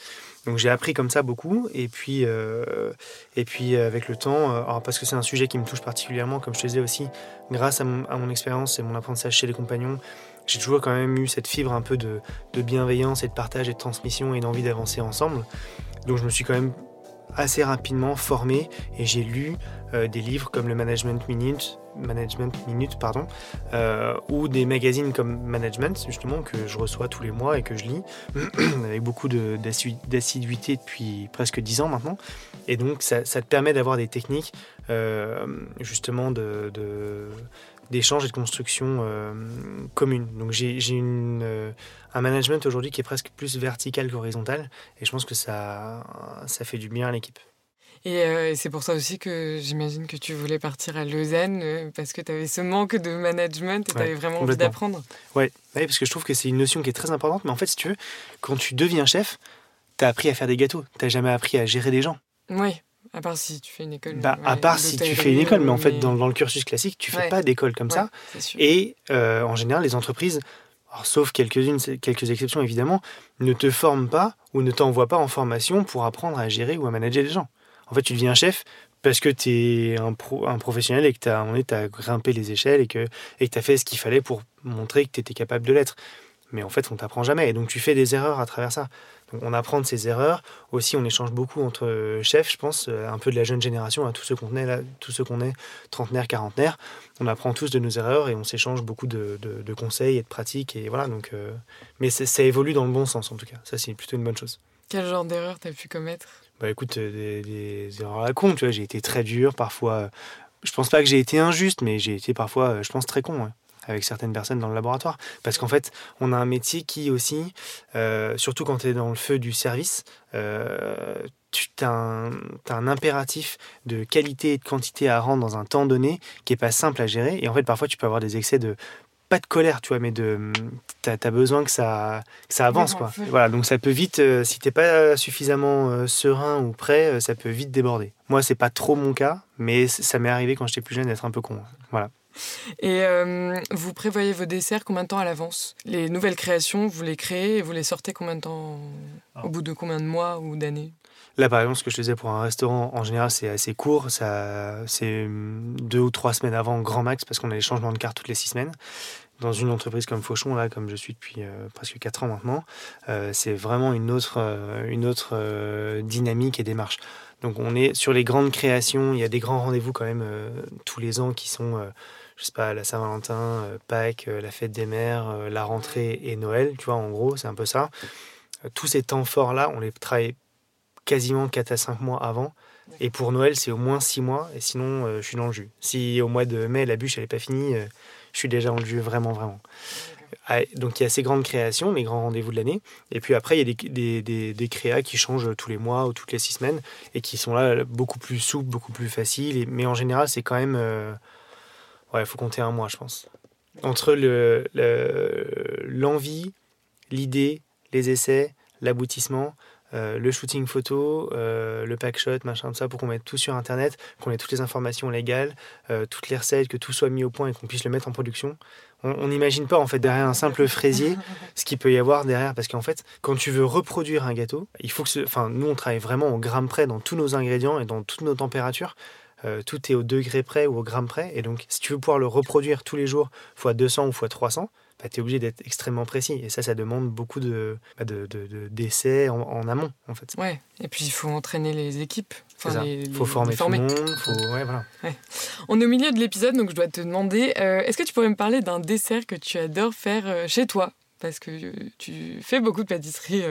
Donc j'ai appris comme ça beaucoup et puis euh, et puis avec le temps, alors parce que c'est un sujet qui me touche particulièrement, comme je te disais aussi, grâce à mon, à mon expérience et mon apprentissage chez les compagnons, j'ai toujours quand même eu cette fibre un peu de, de bienveillance et de partage et de transmission et d'envie d'avancer ensemble. Donc je me suis quand même assez rapidement formé et j'ai lu euh, des livres comme le Management Minute, Management Minute pardon, euh, ou des magazines comme Management justement que je reçois tous les mois et que je lis <clears throat> avec beaucoup d'assiduité depuis presque dix ans maintenant. Et donc ça, te permet d'avoir des techniques euh, justement de, d'échange et de construction euh, commune. Donc j'ai euh, un management aujourd'hui qui est presque plus vertical qu'horizontal et je pense que ça, ça fait du bien à l'équipe. Et euh, c'est pour ça aussi que j'imagine que tu voulais partir à Lausanne parce que tu avais ce manque de management et tu avais vraiment envie d'apprendre. Ouais. ouais, parce que je trouve que c'est une notion qui est très importante, mais en fait, si tu veux, quand tu deviens chef, tu as appris à faire des gâteaux, tu jamais appris à gérer des gens. Oui. À part si tu fais une école. Bah, à part si tu fais une école, mais en fait, dans, dans, le cursus classique, tu fais pas d'école comme ça. Et euh, en général, les entreprises, sauf quelques-unes, quelques exceptions évidemment, ne te forment pas ou ne t'envoient pas en formation pour apprendre à gérer ou à manager les gens. En fait, tu deviens chef parce que tu es un, pro, un professionnel et que tu as, as, grimpé les échelles et que tu as fait ce qu'il fallait pour montrer que tu étais capable de l'être. mais en fait, on t'apprend jamais. Et donc, tu fais des erreurs à travers ça. Donc, on apprend de ces erreurs. Aussi, on échange beaucoup entre chefs, je pense, euh, un peu de la jeune génération, à tous ceux qu'on est, là, tous ceux qu'on est, trentenaires, quarantenaires. On apprend tous de nos erreurs et on s'échange beaucoup de, de, conseils et de pratiques. Et voilà, donc, euh, mais ça évolue dans le bon sens, en tout cas. Ça, c'est plutôt une bonne chose. Quel genre d'erreur tu as pu commettre? Bah écoute, des, des, erreurs à la con, tu vois. J'ai été très dur, parfois. Je pense pas que j'ai été injuste, mais j'ai été parfois, je pense, très con avec certaines personnes dans le laboratoire. Parce qu'en fait, on a un métier qui aussi, euh, surtout quand tu es dans le feu du service, euh, tu as un, un, impératif de qualité et de quantité à rendre dans un temps donné qui est pas simple à gérer. Et en fait, parfois, tu peux avoir des excès de pas de colère, tu vois, mais de tu as, besoin que ça, ça avance quoi. Voilà, donc ça peut vite euh, si t'es pas suffisamment serein ou prêt, ça peut vite déborder. Moi, c'est pas trop mon cas, mais ça m'est arrivé quand j'étais plus jeune d'être un peu con. Voilà. Et euh, vous prévoyez vos desserts combien de temps à l'avance? Les nouvelles créations, vous les créez et vous les sortez combien de temps Au bout de combien de mois ou d'années? Là, par exemple, ce que je faisais pour un restaurant, en général, c'est assez court. Ça, c'est deux ou trois semaines avant, grand max, parce qu'on a les changements de carte toutes les six semaines. Dans une entreprise comme Fauchon, là, comme je suis depuis euh, presque quatre ans maintenant, euh, c'est vraiment une autre, une autre dynamique et démarche. Donc, on est sur les grandes créations. Il y a des grands rendez-vous quand même tous les ans qui sont je sais pas, la Saint-Valentin, euh, Pâques, euh, la fête des mères, euh, la rentrée et Noël, tu vois, en gros, c'est un peu ça. Tous ces temps forts-là, on les travaille quasiment 4 à 5 mois avant. Et pour Noël, c'est au moins 6 mois, et sinon, je suis dans le jus. Si au mois de mai, la bûche, n'est pas finie, je suis déjà dans le jus, vraiment, vraiment. Ah, donc il y a ces grandes créations, les grands rendez-vous de l'année. Et puis après, il y a des, des, des, des, créas qui changent tous les mois ou toutes les six semaines et qui sont là beaucoup plus souples, beaucoup plus faciles. mais en général, c'est quand même Ouais, il faut compter un mois, je pense. Entre l'envie, le, l'envie l'idée, les essais, l'aboutissement, euh, le shooting photo, euh, le pack shot, machin, tout ça, pour qu'on mette tout sur Internet, qu'on ait toutes les informations légales, euh, toutes les recettes, que tout soit mis au point et qu'on puisse le mettre en production. On n'imagine pas, en fait, derrière un simple fraisier, <laughs> ce qu'il peut y avoir derrière. Parce qu'en fait, quand tu veux reproduire un gâteau, il faut que... Ce... Enfin, nous, on travaille vraiment au gramme près dans tous nos ingrédients et dans toutes nos températures. Euh, tout est au degré près ou au gramme près. Et donc, si tu veux pouvoir le reproduire tous les jours, fois 200 ou fois 300, bah, tu es obligé d'être extrêmement précis. Et ça, ça demande beaucoup de, bah, d'essais en, amont, en fait. Ouais, et puis il faut entraîner les équipes. Il faut former, tout le monde. voilà. On est au milieu de l'épisode, donc je dois te demander, euh, est-ce que tu pourrais me parler d'un dessert que tu adores faire euh, chez toi? Parce que tu fais beaucoup de pâtisserie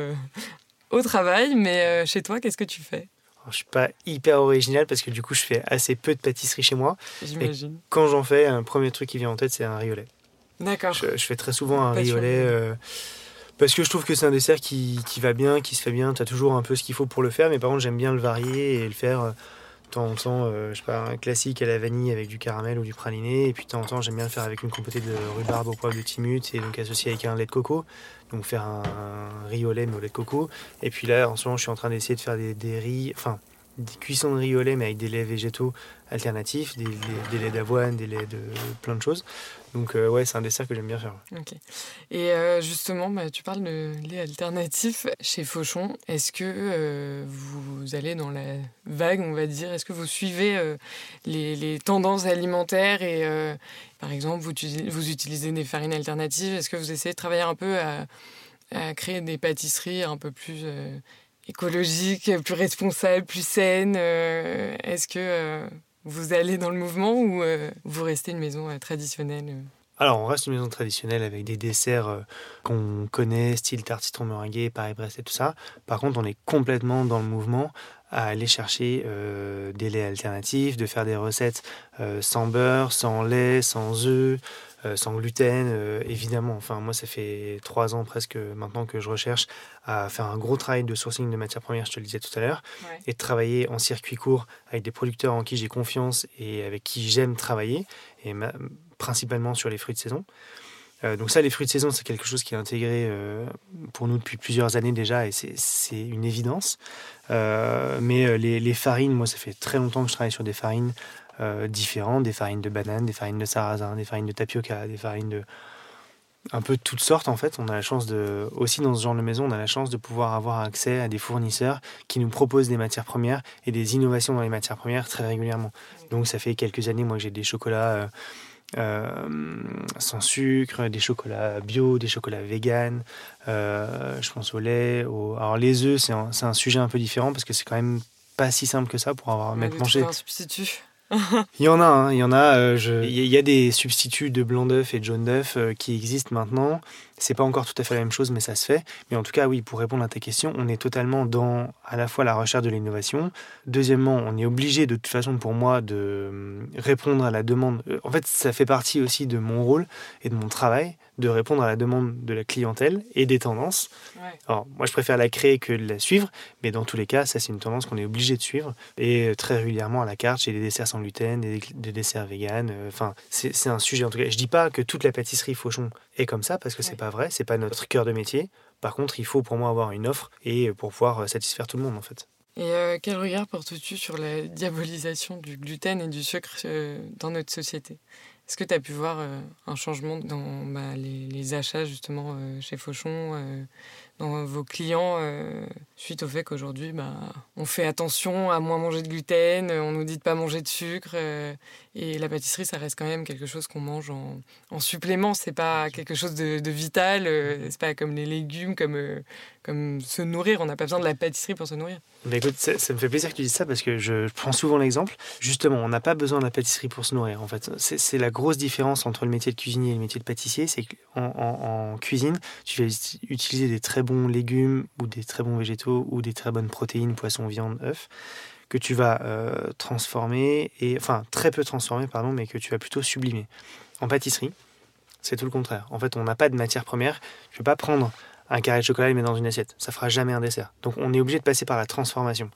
au travail, mais chez toi, qu'est-ce que tu fais? Je suis pas hyper original parce que du coup, je fais assez peu de pâtisserie chez moi. J'imagine. Quand j'en fais, un premier truc qui vient en tête, c'est un riolet. D'accord. Je, fais très souvent un riolet euh, parce que je trouve que c'est un dessert qui, qui, va bien, qui se fait bien. Tu as toujours un peu ce qu'il faut pour le faire, mais par contre, j'aime bien le varier et le faire. Euh, de temps en temps, euh, je sais pas, un classique à la vanille avec du caramel ou du praliné. Et puis de temps en temps, j'aime bien le faire avec une compotée de rhubarbe au poivre de timut et donc associé avec un lait de coco. Donc faire un, riz au lait mais au lait de coco. Et puis là, en ce moment, je suis en train d'essayer de faire des, des riz, enfin des cuissons de riz au lait mais avec des laits végétaux alternatifs, des, laits d'avoine, des laits de plein de choses. Donc euh, ouais, c'est un dessert que j'aime bien faire. Ok. Et euh, justement, bah, tu parles de lait alternatif chez Fauchon. Est-ce que euh, vous allez dans la vague, on va dire? Est-ce que vous suivez les, les, tendances alimentaires et par exemple, vous, vous utilisez des farines alternatives? Est-ce que vous essayez de travailler un peu à, à créer des pâtisseries un peu plus écologiques, plus responsables, plus saines Est-ce que vous allez dans le mouvement ou euh, vous restez une maison euh, traditionnelle euh? Alors, on reste une maison traditionnelle avec des desserts qu'on connaît, style tarte citron meringuée, Paris-Brest et tout ça. Par contre, on est complètement dans le mouvement à aller chercher des laits alternatifs, de faire des recettes sans beurre, sans lait, sans œufs, euh, sans gluten, euh, évidemment. Enfin, moi, ça fait trois ans presque maintenant que je recherche à faire un gros travail de sourcing de matières premières, je te le disais tout à l'heure, et de travailler en circuit court avec des producteurs en qui j'ai confiance et avec qui j'aime travailler, et principalement sur les fruits de saison. Euh, donc ça, les fruits de saison, c'est quelque chose qui est intégré pour nous depuis plusieurs années déjà, et c'est une évidence. mais les, les, farines, moi, ça fait très longtemps que je travaille sur des farines euh, différents, des farines de banane, des farines de sarrasin, des farines de tapioca, des farines de un peu de toutes sortes en fait. On a la chance de aussi dans ce genre de maison, on a la chance de pouvoir avoir accès à des fournisseurs qui nous proposent des matières premières et des innovations dans les matières premières très régulièrement. Donc ça fait quelques années moi que j'ai des chocolats euh, sans sucre, des chocolats bio, des chocolats vegan. je pense au lait. Alors les œufs, c'est un, un, sujet un peu différent parce que c'est quand même pas si simple que ça pour avoir mettre manger. un substitut. <laughs> il y en a, hein, il y en a. Euh, il y a des substituts de blanc d'œuf et de jaune d'œuf euh, qui existent maintenant. C'est pas encore tout à fait la même chose, mais ça se fait. Mais en tout cas, oui, pour répondre à ta question, on est totalement dans à la fois la recherche de l'innovation. Deuxièmement, on est obligé de toute façon pour moi de euh, répondre à la demande. En fait, ça fait partie aussi de mon rôle et de mon travail de répondre à la demande de la clientèle et des tendances. Alors, moi, je préfère la créer que de la suivre, mais dans tous les cas, ça, c'est une tendance qu'on est obligé de suivre. Et euh, très régulièrement, à la carte, j'ai des desserts sans gluten, des, desserts vegan. Euh, enfin, c'est un sujet, en tout cas. Je dis pas que toute la pâtisserie Fauchon est comme ça, parce que c'est pas vrai, c'est pas notre cœur de métier. Par contre, il faut pour moi avoir une offre et euh, pour pouvoir satisfaire tout le monde, en fait. Et quel regard portes-tu sur la diabolisation du gluten et du sucre dans notre société? Est-ce que tu as pu voir euh, un changement dans bah, les, achats justement euh, chez Fauchon, euh, dans vos clients, suite au fait qu'aujourd'hui, bah, on fait attention à moins manger de gluten, on nous dit de pas manger de sucre, et la pâtisserie, ça reste quand même quelque chose qu'on mange en, en supplément, c'est pas quelque chose de, de vital, c'est pas comme les légumes, comme comme se nourrir. On n'a pas besoin de la pâtisserie pour se nourrir. Mais écoute, ça, me fait plaisir que tu dises ça parce que je, prends souvent l'exemple. Justement, on n'a pas besoin de la pâtisserie pour se nourrir. En fait, c'est la grosse différence entre le métier de cuisinier et le métier de pâtissier. C'est qu'en en, cuisine, tu vas utiliser des très bons légumes ou des très bons végétaux ou des très bonnes protéines, poisson, viande, œufs que tu vas euh, transformer et enfin très peu transformer pardon, mais que tu vas plutôt sublimer. En pâtisserie, c'est tout le contraire. En fait, on n'a pas de matière première. Tu ne peux pas prendre un carré de chocolat et le mettre dans une assiette. Ça fera jamais un dessert. Donc on est obligé de passer par la transformation.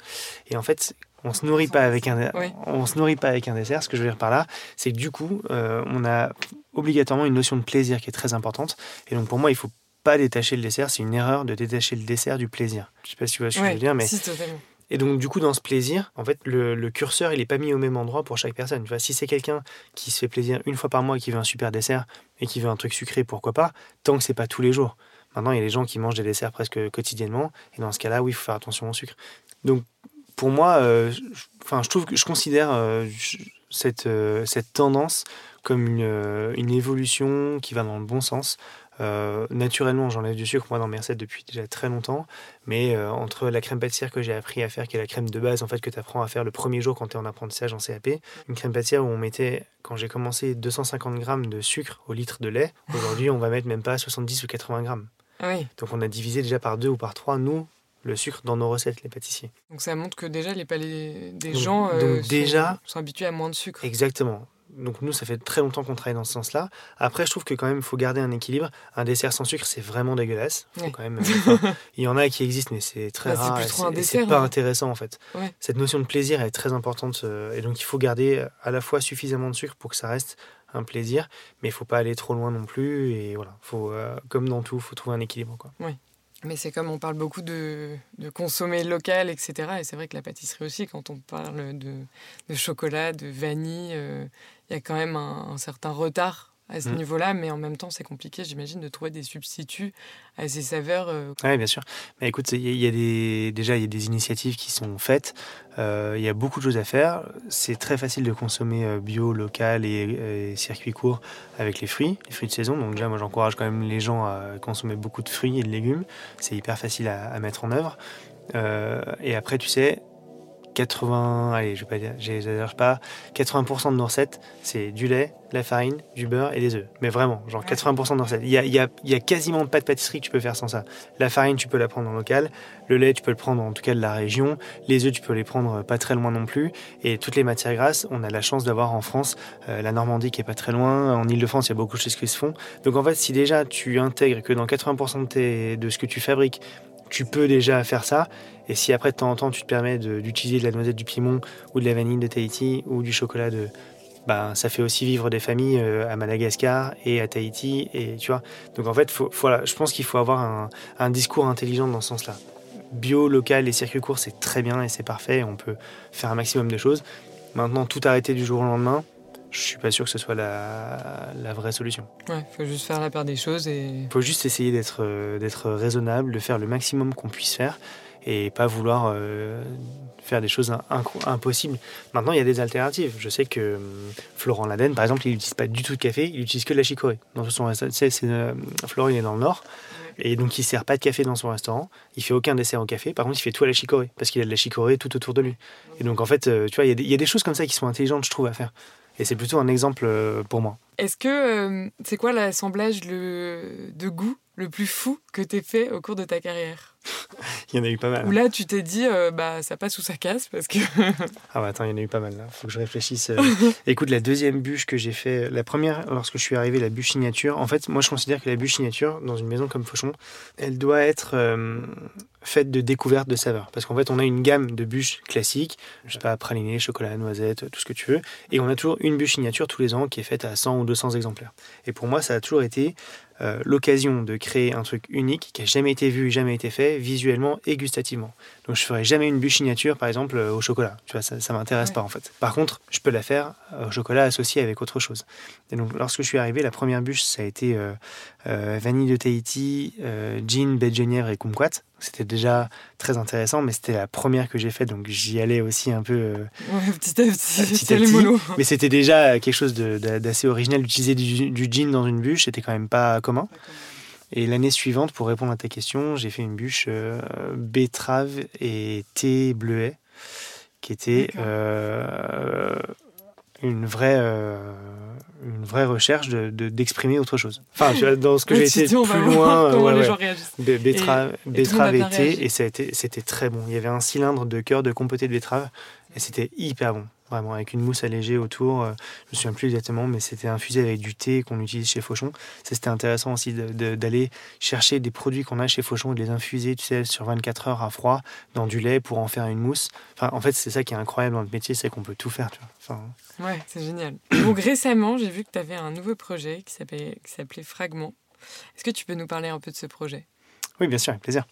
Et en fait, on se nourrit pas avec un, on se nourrit pas avec un dessert. Ce que je veux dire par là, c'est que du coup, euh, on a obligatoirement une notion de plaisir qui est très importante. Et donc pour moi, il faut pas détacher le dessert. C'est une erreur de détacher le dessert du plaisir. Je sais pas si tu vois ce que je veux dire, mais Et donc, du coup, dans ce plaisir, en fait, le, curseur, il n'est pas mis au même endroit pour chaque personne. Tu vois, si c'est quelqu'un qui se fait plaisir une fois par mois et qui veut un super dessert et qui veut un truc sucré, pourquoi pas, tant que c'est pas tous les jours. Maintenant, il y a des gens qui mangent des desserts presque quotidiennement. Et dans ce cas-là, oui, il faut faire attention au sucre. Donc, pour moi, euh, je, considère euh, cette, euh, cette tendance comme une, évolution qui va dans le bon sens. Naturellement, j'enlève du sucre moi dans mes recettes depuis déjà très longtemps, mais entre la crème pâtissière que j'ai appris à faire, qui est la crème de base en fait que tu apprends à faire le premier jour quand tu es en apprentissage en CAP, une crème pâtissière où on mettait, quand j'ai commencé, 250 grammes de sucre au litre de lait. Aujourd'hui, on va mettre même pas 70 ou 80 grammes. Donc on a divisé déjà par deux ou par trois, nous, le sucre dans nos recettes, les pâtissiers. Donc ça montre que déjà les palais des gens euh, déjà, sont, habitués à moins de sucre. Exactement. Donc nous, ça fait très longtemps qu'on travaille dans ce sens-là. Après, je trouve que quand même, il faut garder un équilibre. Un dessert sans sucre, c'est vraiment dégueulasse. quand même, <laughs> il y en a qui existent, mais c'est très bah, rare. C'est pas intéressant en fait. Cette notion de plaisir est très importante. Euh, et donc il faut garder à la fois suffisamment de sucre pour que ça reste un plaisir, mais il faut pas aller trop loin non plus. Et voilà, faut, euh, comme dans tout, il faut trouver un équilibre. Quoi. Oui. Mais c'est comme on parle beaucoup de, de, consommer local, etc. Et c'est vrai que la pâtisserie aussi, quand on parle de, chocolat, de vanille, euh, il y a quand même un certain retard à ce mm. niveau-là, mais en même temps, c'est compliqué, j'imagine, de trouver des substituts à ces saveurs. Euh. Oui, bien sûr. Mais écoute, il y, a des, déjà, il y a des initiatives qui sont faites. Euh, il y a beaucoup de choses à faire. C'est très facile de consommer euh, bio, local et, circuit court avec les fruits, les fruits de saison. Donc déjà, moi, j'encourage quand même les gens à consommer beaucoup de fruits et de légumes. C'est hyper facile à, à, mettre en œuvre. et après, tu sais, 80, allez, je vais pas dire, j'exagère pas, 80% de nos recettes, c'est du lait, la farine, du beurre et des œufs. Mais vraiment, genre 80% de nos recettes. Il y a, y, a, y a, quasiment pas de pâtisserie que tu peux faire sans ça. La farine, tu peux la prendre en local. Le lait, tu peux le prendre en tout cas de la région. Les œufs, tu peux les prendre pas très loin non plus. Et toutes les matières grasses, on a la chance d'avoir en France euh, la Normandie qui est pas très loin. En Ile-de-France, il y a beaucoup de choses qui se font. Donc en fait, si déjà tu intègres que dans 80% de, tes, de ce que tu fabriques, tu peux déjà faire ça. Et si après de temps en temps tu te permets d'utiliser de, la noisette du Piémont ou de la vanille de Tahiti ou du chocolat de, ben, ça fait aussi vivre des familles euh, à Madagascar et à Tahiti et tu vois. Donc en fait, voilà, je pense qu'il faut avoir un, un, discours intelligent dans ce sens-là. Bio, local et circuit court, c'est très bien et c'est parfait. On peut faire un maximum de choses. Maintenant, tout arrêter du jour au lendemain, je suis pas sûr que ce soit la, la vraie solution. Ouais, faut juste faire la part des choses et. Faut juste essayer d'être euh, d'être raisonnable, de faire le maximum qu'on puisse faire et pas vouloir faire des choses impossibles. Maintenant, il y a des alternatives. Je sais que hum, Florent Laden, par exemple, il n'utilise pas du tout de café, il utilise que de la chicorée. Dans son c'est, Florent, il est dans le Nord. Et donc, il sert pas de café dans son restaurant. Il fait aucun dessert au café. Par contre, il fait tout à la chicorée parce qu'il a de la chicorée tout autour de lui. Et donc, en fait, tu vois, il y, a des choses comme ça qui sont intelligentes, je trouve, à faire. Et c'est plutôt un exemple pour moi. Est-ce que c'est quoi l'assemblage de goût le plus fou que tu fait au cours de ta carrière <laughs> Il y en a eu pas mal. Ou là, tu t'es dit, euh, bah, ça passe ou ça casse parce que. <laughs> ah, bah attends, il y en a eu pas mal là. Faut que je réfléchisse. Euh. <laughs> Écoute, la deuxième bûche que j'ai fait, la première, lorsque je suis arrivé, la bûche signature. En fait, moi, je considère que la bûche signature, dans une maison comme Fauchon, elle doit être euh, faite de découverte de saveurs. Parce qu'en fait, on a une gamme de bûches classiques, je sais pas, praliné, chocolat, noisette, tout ce que tu veux. Et on a toujours une bûche signature tous les ans qui est faite à 100 ou 200 exemplaires. Et pour moi, ça a toujours été euh, l'occasion de créer un truc unique qui a jamais été vu, jamais été fait, visuellement et gustativement. Donc je ferai jamais une bûche signature, par exemple, euh, au chocolat. Tu vois, ça, ça m'intéresse pas en fait. Par contre, je peux la faire euh, au chocolat associé avec autre chose. Et donc lorsque je suis arrivé, la première bûche, ça a été vanille de Tahiti, gin, baie de et kumquat. C'était déjà très intéressant, mais c'était la première que j'ai faite, donc j'y allais aussi un peu petit à petit. Mais c'était déjà quelque chose d'assez original d'utiliser du, du, gin dans une bûche, c'était quand même pas commun. Et l'année suivante, pour répondre à ta question, j'ai fait une bûche euh, betterave et thé bleuet, qui était euh, une vraie euh, une vraie recherche de, d'exprimer autre chose. Enfin, dans ce que <laughs> j'ai été plus loin, les gens réagissent. Betterave, et, et, c'était très bon. Il y avait un cylindre de cœur de compoté de betterave, et c'était hyper bon vraiment avec une mousse allégée autour. Euh, je me souviens plus exactement, mais c'était infusé avec du thé qu'on utilise chez Fauchon. C'était intéressant aussi d'aller chercher des produits qu'on a chez Fauchon et de les infuser, tu sais, sur 24 heures à froid dans du lait pour en faire une mousse. Enfin, en fait, c'est ça qui est incroyable dans le métier, c'est qu'on peut tout faire, tu vois. Enfin... Ouais, c'est génial. Donc récemment, j'ai vu que tu avais un nouveau projet qui s'appelait Fragment. Est-ce que tu peux nous parler un peu de ce projet? Oui, bien sûr, avec plaisir.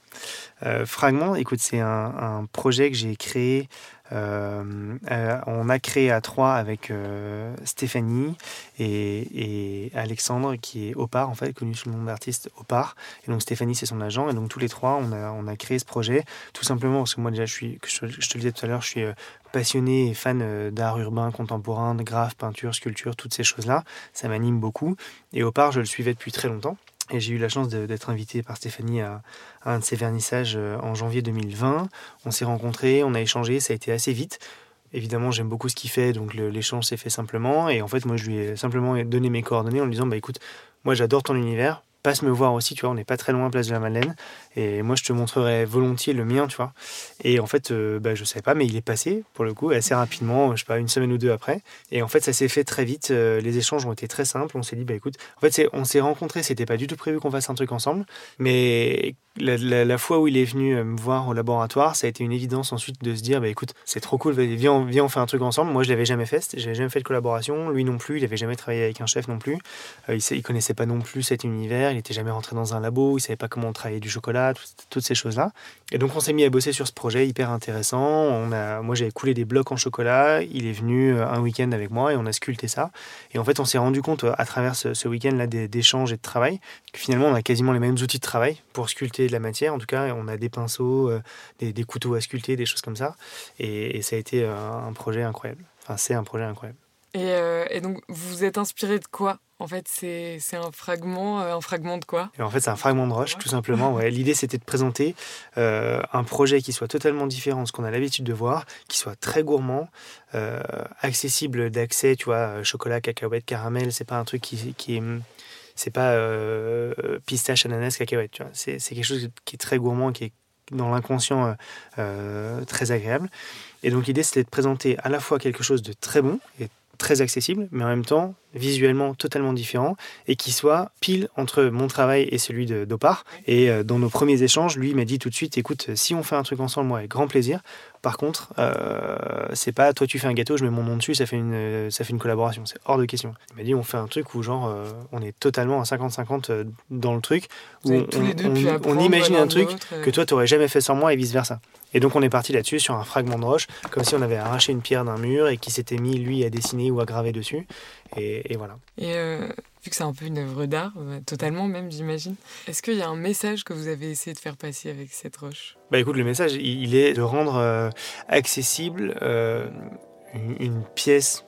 Euh, Fragment, écoute, c'est un, un, projet que j'ai créé on a créé à trois avec euh, Stéphanie et, Alexandre qui est Opar en fait connu sous le nom d'artiste Opar. Et donc Stéphanie c'est son agent. Et donc tous les trois on a, on a créé ce projet. Tout simplement parce que moi déjà je suis je, te le disais tout à l'heure je suis passionné et fan d'art urbain contemporain de graphe peinture sculpture toutes ces choses là ça m'anime beaucoup. Et Opar je le suivais depuis très longtemps et j'ai eu la chance d'être invité par Stéphanie à, un de ses vernissages euh, en janvier 2020. On s'est rencontrés, on a échangé, ça a été assez vite. Évidemment, j'aime beaucoup ce qu'il fait, donc l'échange s'est fait simplement. Et en fait, moi, je lui ai simplement donné mes coordonnées en lui disant, bah écoute, moi j'adore ton univers, passe me voir aussi, tu vois, on n'est pas très loin, place de la Madeleine. Et moi, je te montrerai volontiers le mien, tu vois. Et en fait, euh, bah, je savais pas, mais il est passé, pour le coup, assez rapidement, je sais pas, une semaine ou deux après. Et en fait, ça s'est fait très vite. Euh, les échanges ont été très simples. On s'est dit, bah écoute, en fait, on s'est rencontrés, c'était pas du tout prévu qu'on fasse un truc ensemble. Mais la, fois où il est venu euh, me voir au laboratoire, ça a été une évidence ensuite de se dire, bah écoute, c'est trop cool, viens, viens, on fait un truc ensemble. Moi, je l'avais jamais fait, j'avais jamais fait de collaboration. Lui non plus, il avait jamais travaillé avec un chef non plus. il, il connaissait pas non plus cet univers il n'était jamais rentré dans un labo, il savait pas comment travailler du chocolat, toutes ces choses-là. Et donc on s'est mis à bosser sur ce projet hyper intéressant. On a, moi j'avais coulé des blocs en chocolat, il est venu euh, un week-end avec moi et on a sculpté ça. Et en fait on s'est rendu compte euh, à travers ce, week-end-là d'échanges et de travail que finalement on a quasiment les mêmes outils de travail pour sculpter de la matière. En tout cas on a des pinceaux, euh, des, couteaux à sculpter, des choses comme ça. Et, ça a été un projet incroyable. Enfin c'est un projet incroyable. Et, et donc vous vous êtes inspiré de quoi? En fait, c'est un fragment, euh, un fragment de quoi? En fait, c'est un fragment de roche, tout simplement. Ouais. L'idée, c'était de présenter euh, un projet qui soit totalement différent de ce qu'on a l'habitude de voir, qui soit très gourmand, euh, accessible d'accès, tu vois, chocolat, cacahuète, caramel. C'est pas un truc qui, qui est, c'est pas pistache, ananas, cacahuète. Tu vois, c'est quelque chose qui est très gourmand, qui est dans l'inconscient très agréable. Et donc l'idée, c'était de présenter à la fois quelque chose de très bon et très accessible, mais en même temps visuellement totalement différent et qui soit pile entre mon travail et celui d'Opar. Et euh, dans nos premiers échanges, lui m'a dit tout de suite écoute, si on fait un truc ensemble, moi, avec grand plaisir. Par contre, euh, c'est pas toi tu fais un gâteau, je mets mon nom dessus, ça fait une, ça fait une collaboration. C'est hors de question. Il m'a dit on fait un truc où, genre, euh, on est totalement à 50-50 dans le truc, où on, imagine un truc que toi tu n'aurais jamais fait sans moi et vice versa. Et donc on est parti là-dessus sur un fragment de roche, comme si on avait arraché une pierre d'un mur et qui s'était mis lui à dessiner ou à graver dessus. Et, voilà. Et vu que c'est un peu une œuvre d'art, totalement même, j'imagine, est-ce qu'il y a un message que vous avez essayé de faire passer avec cette roche? Bah écoute, le message, il est de rendre accessible une pièce,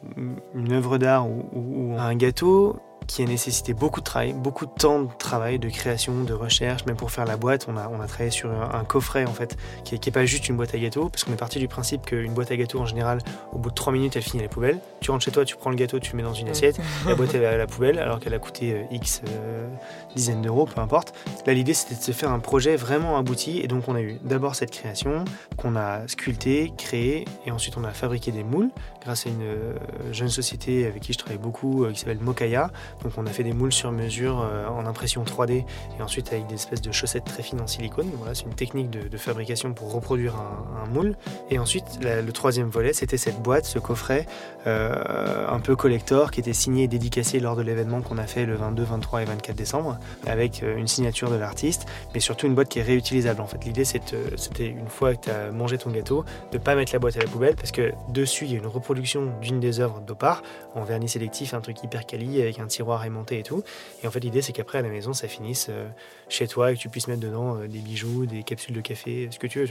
une œuvre d'art ou, un gâteau qui a nécessité beaucoup de travail, beaucoup de temps de travail, de création, de recherche. Même pour faire la boîte, on a, on a travaillé sur un, coffret en fait, qui n'est pas juste une boîte à gâteau, parce qu'on est parti du principe qu'une boîte à gâteau en général, au bout de 3 minutes, elle finit à la poubelle. Tu rentres chez toi, tu prends le gâteau, tu le mets dans une assiette, la boîte <laughs> est à la poubelle, alors qu'elle a coûté euh, X euh, dizaines d'euros, peu importe. Là, l'idée c'était de se faire un projet vraiment abouti, et donc on a eu d'abord cette création qu'on a sculptée, créée, et ensuite on a fabriqué des moules grâce à une euh, jeune société avec qui je travaille beaucoup, qui s'appelle Mokaya donc on a fait des moules sur mesure euh, en impression 3D et ensuite avec des espèces de chaussettes très fines en silicone. Voilà, c'est une technique de, fabrication pour reproduire un, moule. Et ensuite le troisième volet, c'était cette boîte, ce coffret euh, un peu collector qui était signé et dédicacé lors de l'événement qu'on a fait le 22, 23 et 24 décembre avec euh, une signature de l'artiste, mais surtout une boîte qui est réutilisable. En fait, l'idée c'était une fois que tu as mangé ton gâteau, de pas mettre la boîte à la poubelle parce que dessus il y a une reproduction d'une des œuvres d'Opar en vernis sélectif, un truc hyper quali avec un tiroir et tout. Et en fait, l'idée, c'est qu'après, à la maison, ça finisse euh, chez toi et que tu puisses mettre dedans euh, des bijoux, des capsules de café, ce que tu veux.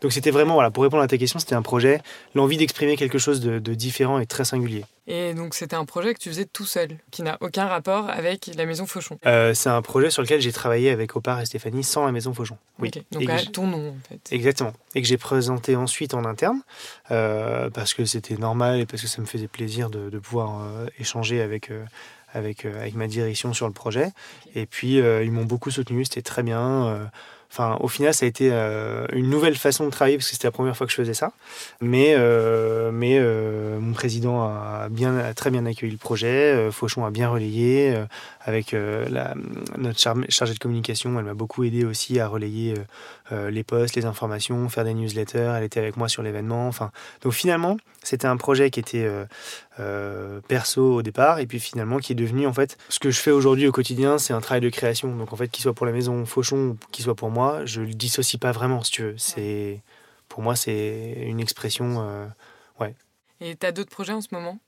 Donc, c'était vraiment, voilà, pour répondre à ta question, c'était un projet, l'envie d'exprimer quelque chose de, différent et très singulier. Et donc, c'était un projet que tu faisais tout seul, qui n'a aucun rapport avec la maison Fauchon euh, C'est un projet sur lequel j'ai travaillé avec Opar et Stéphanie sans la maison Fauchon. Oui. Donc, à ton nom, en fait. Exactement. Et que j'ai présenté ensuite en interne, parce que c'était normal et parce que ça me faisait plaisir de, pouvoir échanger avec avec, euh, avec ma direction sur le projet. Et puis, euh, ils m'ont beaucoup soutenu, c'était très bien. Euh, enfin, au final, ça a été une nouvelle façon de travailler parce que c'était la première fois que je faisais ça. Mais, mais mon président a, bien, très bien accueilli le projet. Fauchon a bien relayé. avec notre chargée de communication, elle m'a beaucoup aidé aussi à relayer les posts, les informations, faire des newsletters. Elle était avec moi sur l'événement. Enfin, donc finalement, c'était un projet qui était euh, perso au départ, et puis finalement qui est devenu en fait ce que je fais aujourd'hui au quotidien, c'est un travail de création. Donc en fait, qu'il soit pour la maison Fauchon ou qu'il soit pour moi, je le dissocie pas vraiment, si tu veux. C'est pour moi, c'est une expression, euh, ouais. Et tu as d'autres projets en ce moment?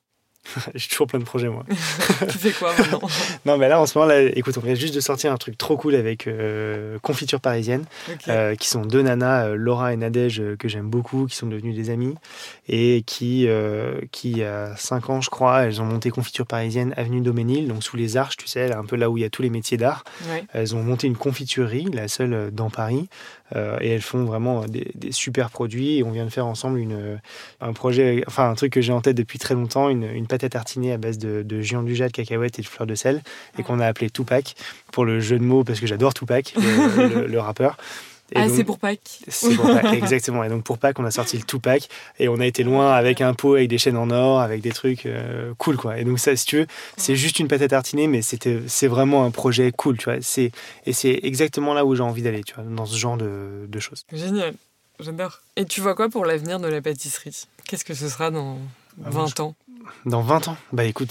<laughs> J'ai toujours plein de projets, moi. <laughs> tu fais quoi maintenant <laughs> Non, mais là, en ce moment, là, écoute, on vient juste de sortir un truc trop cool avec euh, Confiture Parisienne, euh, qui sont deux nanas, euh, Laura et Nadège, que j'aime beaucoup, qui sont devenues des amies, et qui, qui, il y a 5 ans, je crois, elles ont monté Confiture Parisienne, avenue Doménil, donc sous les arches, tu sais, un peu là où il y a tous les métiers d'art. Elles ont monté une confiturerie, la seule dans Paris, et elles font vraiment des, des, super produits, et on vient de faire ensemble une, un projet, enfin, un truc que j'ai en tête depuis très longtemps, une, une pâte à tartiner à base de, de géant du jade, cacahuètes et de fleurs de sel, et qu'on a appelé Tupac pour le jeu de mots, parce que j'adore Tupac, le, le, rappeur. Ah, c'est pour Pâques. C'est pour Pâques, exactement. Et donc pour Pâques, on a sorti le Tupac et on a été loin avec un pot avec des chaînes en or, avec des trucs euh, cool, quoi. Et donc ça, si tu veux, c'est juste une pâte à tartiner, mais c'était, c'est vraiment un projet cool, tu vois. C'est, et c'est exactement là où j'ai envie d'aller, tu vois, dans ce genre de, de choses. Génial, j'adore. Et tu vois quoi pour l'avenir de la pâtisserie? Qu'est-ce que ce sera dans 20 ah, ans? Dans 20 ans Bah écoute,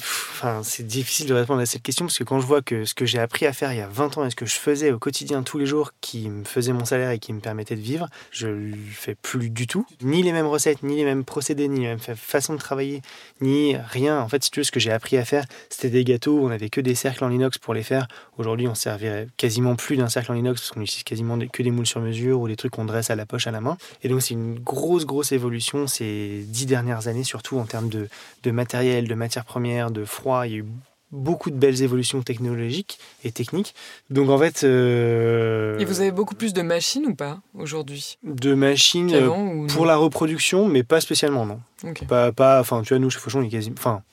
c'est difficile de répondre à cette question parce que quand je vois que ce que j'ai appris à faire il y a 20 ans et ce que je faisais au quotidien tous les jours qui me faisait mon salaire et qui me permettait de vivre, je le fais plus du tout. Ni les mêmes recettes, ni les mêmes procédés, ni la même façon de travailler, ni rien. En fait, si tu veux, ce que j'ai appris à faire, c'était des gâteaux, on n'avait que des cercles en inox pour les faire. Aujourd'hui, on servirait quasiment plus d'un cercle en inox parce qu'on utilise quasiment que des moules sur mesure ou des trucs qu'on dresse à la poche à la main. Et donc, c'est une grosse, grosse évolution ces dix dernières années, surtout en termes de, de matériel, de matières premières, de froid. Il y a eu beaucoup de belles évolutions technologiques et techniques. Donc en fait... Euh, et vous avez beaucoup plus de machines ou pas aujourd'hui? De machines euh, pour la reproduction, mais pas spécialement, non. Pas, pas, enfin, tu vois, nous, chez Fauchon, il y a quasiment... Enfin,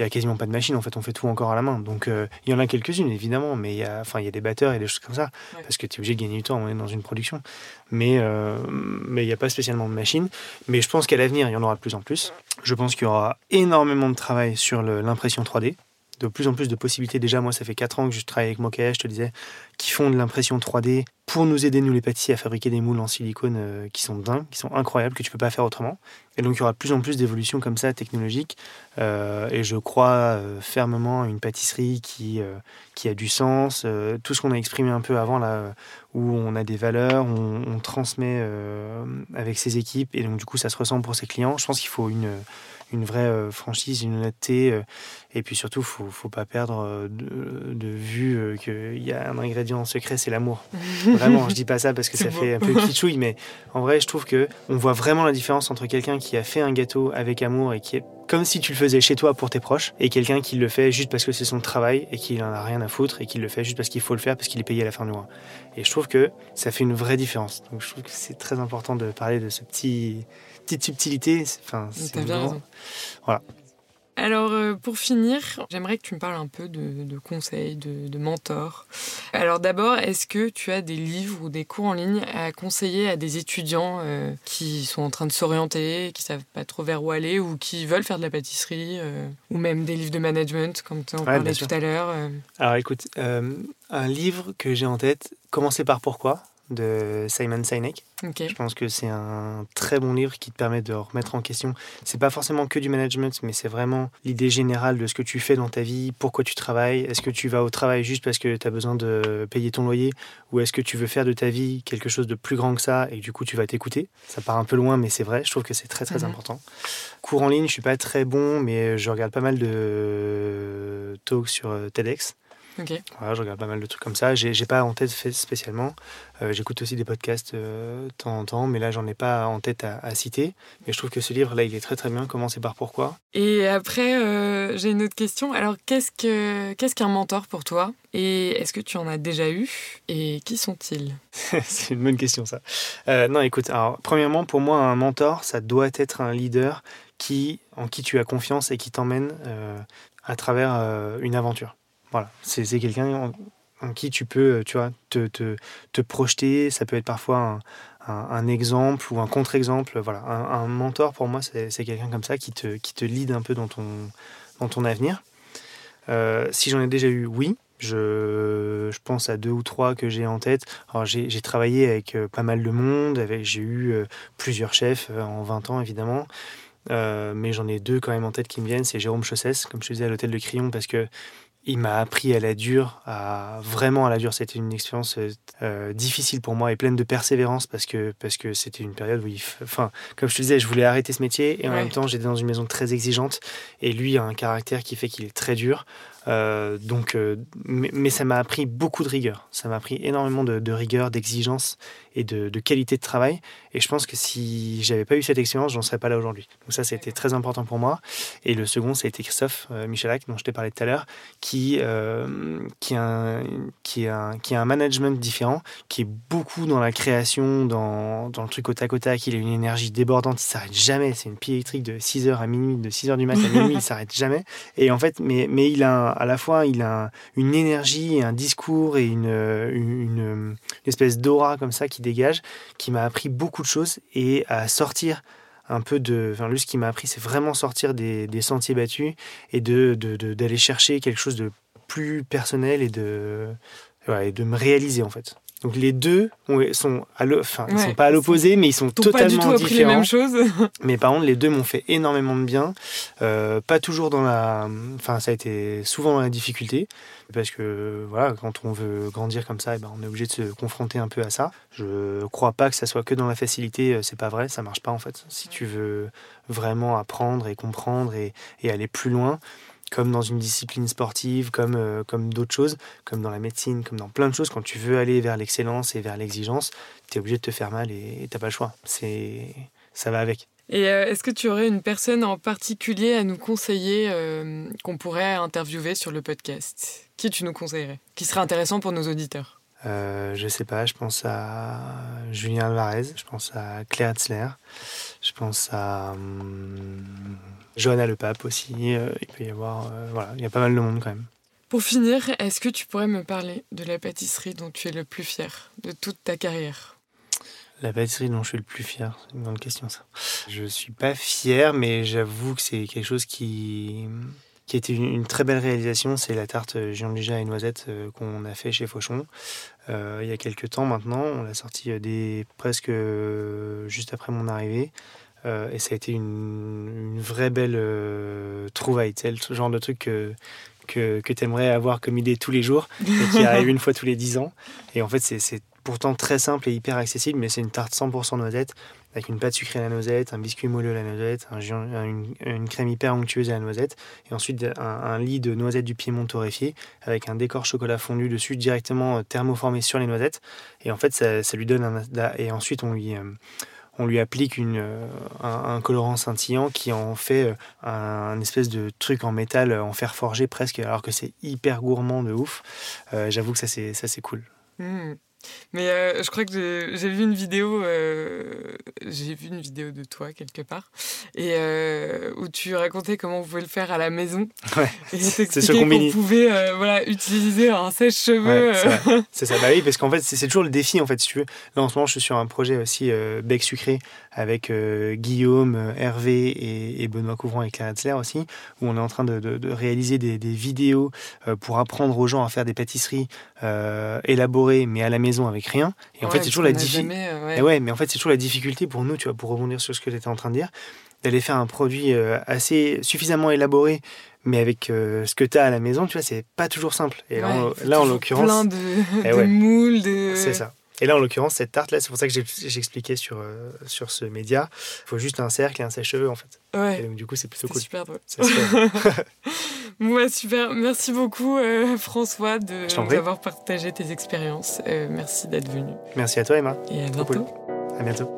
il y a quasiment pas de machine, en fait, on fait tout encore à la main. Donc euh, il y en a quelques-unes, évidemment, mais il y a, enfin, il y a des batteurs et des choses comme ça, parce que tu es obligé de gagner du temps, on est dans une production. Mais mais il n'y a pas spécialement de machine. Mais je pense qu'à l'avenir, il y en aura de plus en plus. Je pense qu'il y aura énormément de travail sur l'impression 3D de plus en plus de possibilités. Déjà, moi, ça fait 4 ans que je travaille avec Mokaya, je te disais, qui font de l'impression 3D pour nous aider, nous les pâtissiers, à fabriquer des moules en silicone euh, qui sont dingues, qui sont incroyables, que tu peux pas faire autrement. Et donc, il y aura plus en plus d'évolutions comme ça, technologiques. Euh, et je crois euh, fermement à une pâtisserie qui, qui a du sens. tout ce qu'on a exprimé un peu avant, là, où on a des valeurs, on, on transmet avec ses équipes, et donc, du coup, ça se ressent pour ses clients. Je pense qu'il faut une une vraie franchise, une honnêteté. et puis surtout, faut, faut pas perdre de, de vue qu'il y a un ingrédient secret, c'est l'amour. <laughs> vraiment, je dis pas ça parce que ça fait un peu <laughs> kitschouille, mais en vrai, je trouve que on voit vraiment la différence entre quelqu'un qui a fait un gâteau avec amour et qui est comme si tu le faisais chez toi pour tes proches, et quelqu'un qui le fait juste parce que c'est son travail et qu'il en a rien à foutre et qui le fait juste parce qu'il faut le faire parce qu'il est payé à la fin du mois. Et je trouve que ça fait une vraie différence. Donc je trouve que c'est très important de parler de ce petit petite subtilité. Enfin, c'est Voilà. Alors, euh, pour finir, j'aimerais que tu me parles un peu de, conseils, de, mentors. Alors d'abord, est-ce que tu as des livres ou des cours en ligne à conseiller à des étudiants euh, qui sont en train de s'orienter, qui savent pas trop vers où aller ou qui veulent faire de la pâtisserie, euh, ou même des livres de management, comme tu en parlais tout à l'heure Alors écoute, un livre que j'ai en tête, Commencer par pourquoi de Simon Sinek. Je pense que c'est un très bon livre qui te permet de remettre en question. C'est pas forcément que du management, mais c'est vraiment l'idée générale de ce que tu fais dans ta vie, pourquoi tu travailles. Est-ce que tu vas au travail juste parce que tu as besoin de payer ton loyer? Ou est-ce que tu veux faire de ta vie quelque chose de plus grand que ça et du coup tu vas t'écouter? Ça part un peu loin, mais c'est vrai. Je trouve que c'est très très mhm. important. Cours en ligne, je suis pas très bon, mais je regarde pas mal de talks sur euh, Voilà, je regarde pas mal de trucs comme ça. J'ai, pas en tête fait spécialement. Euh, j'écoute aussi des podcasts euh, de temps en temps, mais là, j'en ai pas en tête à, citer. Mais je trouve que ce livre-là, il est très très bien. Commencer par pourquoi? Et après, euh, j'ai une autre question. Alors, qu'est-ce, que, qu'est-ce qu'un mentor pour toi? Et est-ce que tu en as déjà eu? Et qui sont-ils? <laughs> C'est une bonne question, ça. non, écoute, alors, premièrement, pour moi, un mentor, ça doit être un leader qui, en qui tu as confiance et qui t'emmène à travers une aventure. Voilà, c'est quelqu'un en, qui tu peux euh, tu vois, te, te, te, projeter. Ça peut être parfois un, exemple ou un contre-exemple. Voilà, un, mentor pour moi, c'est quelqu'un comme ça qui te, qui te lead un peu dans ton, dans ton avenir. Euh, si j'en ai déjà eu, oui. Je, je, pense à deux ou trois que j'ai en tête. J'ai travaillé avec euh, pas mal de monde, j'ai eu plusieurs chefs en 20 ans évidemment, mais j'en ai deux quand même en tête qui me viennent. C'est Jérôme Chossès, comme je te disais à l'hôtel de Crillon, parce que il m'a appris à la dure, à vraiment à la dure. C'était une expérience euh, difficile pour moi et pleine de persévérance parce que parce que c'était une période où, il, enfin, comme je te disais, je voulais arrêter ce métier et en même temps j'étais dans une maison très exigeante et lui a un caractère qui fait qu'il est très dur. Euh, donc, euh, mais, ça m'a appris beaucoup de rigueur. Ça m'a appris énormément de, rigueur, d'exigence et de, qualité de travail. Et je pense que si j'avais pas eu cette expérience, j'en serais pas là aujourd'hui. Donc ça, c'était très important pour moi. Et le second, ça a été Christophe euh, Michalak, dont je t'ai parlé tout à l'heure, qui qui a un, qui a qui a un management différent, qui est beaucoup dans la création, dans, dans le truc au tac au tac. Il a une énergie débordante, il s'arrête jamais. C'est une pied électrique de 6h à minuit, de 6h du matin à minuit, il <laughs> s'arrête jamais. Et en fait, mais, mais il a à la fois il a une énergie, un discours et une, une, espèce d'aura comme ça qui dégage, qui m'a appris beaucoup de choses et à sortir un peu de. Enfin, lui, ce qui m'a appris, c'est vraiment sortir des, sentiers battus et de, d'aller chercher quelque chose de plus personnel et de, et de me réaliser en fait. Donc les deux sont, enfin, ils sont pas à l'opposé, mais ils sont totalement différents. Les mêmes choses. <laughs> mais par contre, les deux m'ont fait énormément de bien. Euh, pas toujours dans la, enfin, ça a été souvent dans la difficulté, parce que voilà, quand on veut grandir comme ça, eh ben, on est obligé de se confronter un peu à ça. Je crois pas que ça soit que dans la facilité. Euh, c'est pas vrai, ça marche pas en fait. Si tu veux vraiment apprendre et comprendre et, et aller plus loin, comme dans une discipline sportive, comme, euh, comme d'autres choses, comme dans la médecine, comme dans plein de choses, quand tu veux aller vers l'excellence et vers l'exigence, tu es obligé de te faire mal et tu n'as pas le choix. C'est, ça va avec. Et euh, est-ce que tu aurais une personne en particulier à nous conseiller euh, qu'on pourrait interviewer sur le podcast? Qui tu nous conseillerais? Qui serait intéressant pour nos auditeurs? Euh, je sais pas, je pense à Julien Alvarez, je pense à Claire Hetzler, je pense à hum, Johanna Le Pape aussi. Euh, il peut y avoir, euh, voilà, il y a pas mal de monde quand même. Pour finir, est-ce que tu pourrais me parler de la pâtisserie dont tu es le plus fier de toute ta carrière? La pâtisserie dont je suis le plus fier, c'est une grande question ça. Je suis pas fier, mais j'avoue que c'est quelque chose qui, qui était une, une très belle réalisation. C'est la tarte Jean et noisettes euh, qu'on a fait chez Fauchon il y a quelques temps maintenant. On l'a sorti des, presque juste après mon arrivée. Euh, et ça a été une, vraie belle euh, trouvaille. C'est le genre de truc que, que, que tu aimerais avoir comme idée tous les jours et qui arrive <laughs> une fois tous les dix ans. Et en fait, c'est pourtant très simple et hyper accessible, mais c'est une tarte 100% noisette avec une pâte sucrée à la noisette, un biscuit moelleux à la noisette, un, une, crème hyper onctueuse à la noisette, et ensuite un, lit de noisettes du Piémont torréfié avec un décor chocolat fondu dessus directement euh, thermoformé sur les noisettes. Et en fait, ça, lui donne un. Et ensuite, on lui. Euh, on lui applique une, euh, un, colorant scintillant qui en fait un, espèce de truc en métal, en fer forgé presque, alors que c'est hyper gourmand de ouf. J'avoue que ça c'est cool. Mmh. Mais euh, je crois que j'ai vu une vidéo, euh, j'ai vu une vidéo de toi quelque part, et euh, où tu racontais comment vous pouvez le faire à la maison. <laughs> Ouais. Et c'est qu'on pouvait voilà utiliser un sèche-cheveux. <laughs> c'est ça. Bah oui, parce qu'en fait c'est toujours le défi en fait si tu veux. Là en ce moment je suis sur un projet aussi bec sucré avec Guillaume, Hervé et, Benoît Couvrant et Claire Hetzler aussi, où on est en train de, de, réaliser des, des vidéos pour apprendre aux gens à faire des pâtisseries élaborées mais à la maison avec rien. Et en fait, c'est toujours la difficulté. Euh, ouais. mais en fait, c'est toujours la difficulté pour nous, tu vois, pour rebondir sur ce que tu étais en train de dire, d'aller faire un produit euh, assez suffisamment élaboré, mais avec euh, ce que tu as à la maison, tu vois, c'est pas toujours simple. Et là, en l'occurrence. Plein de, <laughs> eh de moules, de. C'est ça. Et là, en l'occurrence, cette tarte-là, c'est pour ça que j'expliquais sur, sur ce média, il faut juste un cercle et un sèche-cheveux, en fait. Ouais. Et donc, du coup, c'est plutôt cool. super drôle. <laughs> Ouais, super. Merci beaucoup, euh, François, d'avoir partagé tes expériences. Euh, merci d'être venu. Merci à toi, Emma. Et à bientôt. À bientôt.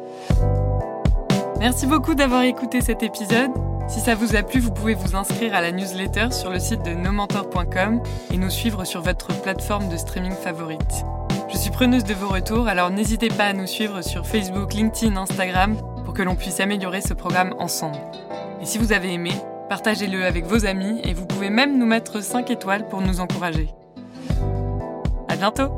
Merci beaucoup d'avoir écouté cet épisode. Si ça vous a plu, vous pouvez vous inscrire à la newsletter sur le site de nomentor.com et nous suivre sur votre plateforme de streaming favorite. Je suis preneuse de vos retours, alors n'hésitez pas à nous suivre sur Facebook, LinkedIn, Instagram pour que l'on puisse améliorer ce programme ensemble. Et si vous avez aimé, Partagez-le avec vos amis et vous pouvez même nous mettre 5 étoiles pour nous encourager. À bientôt!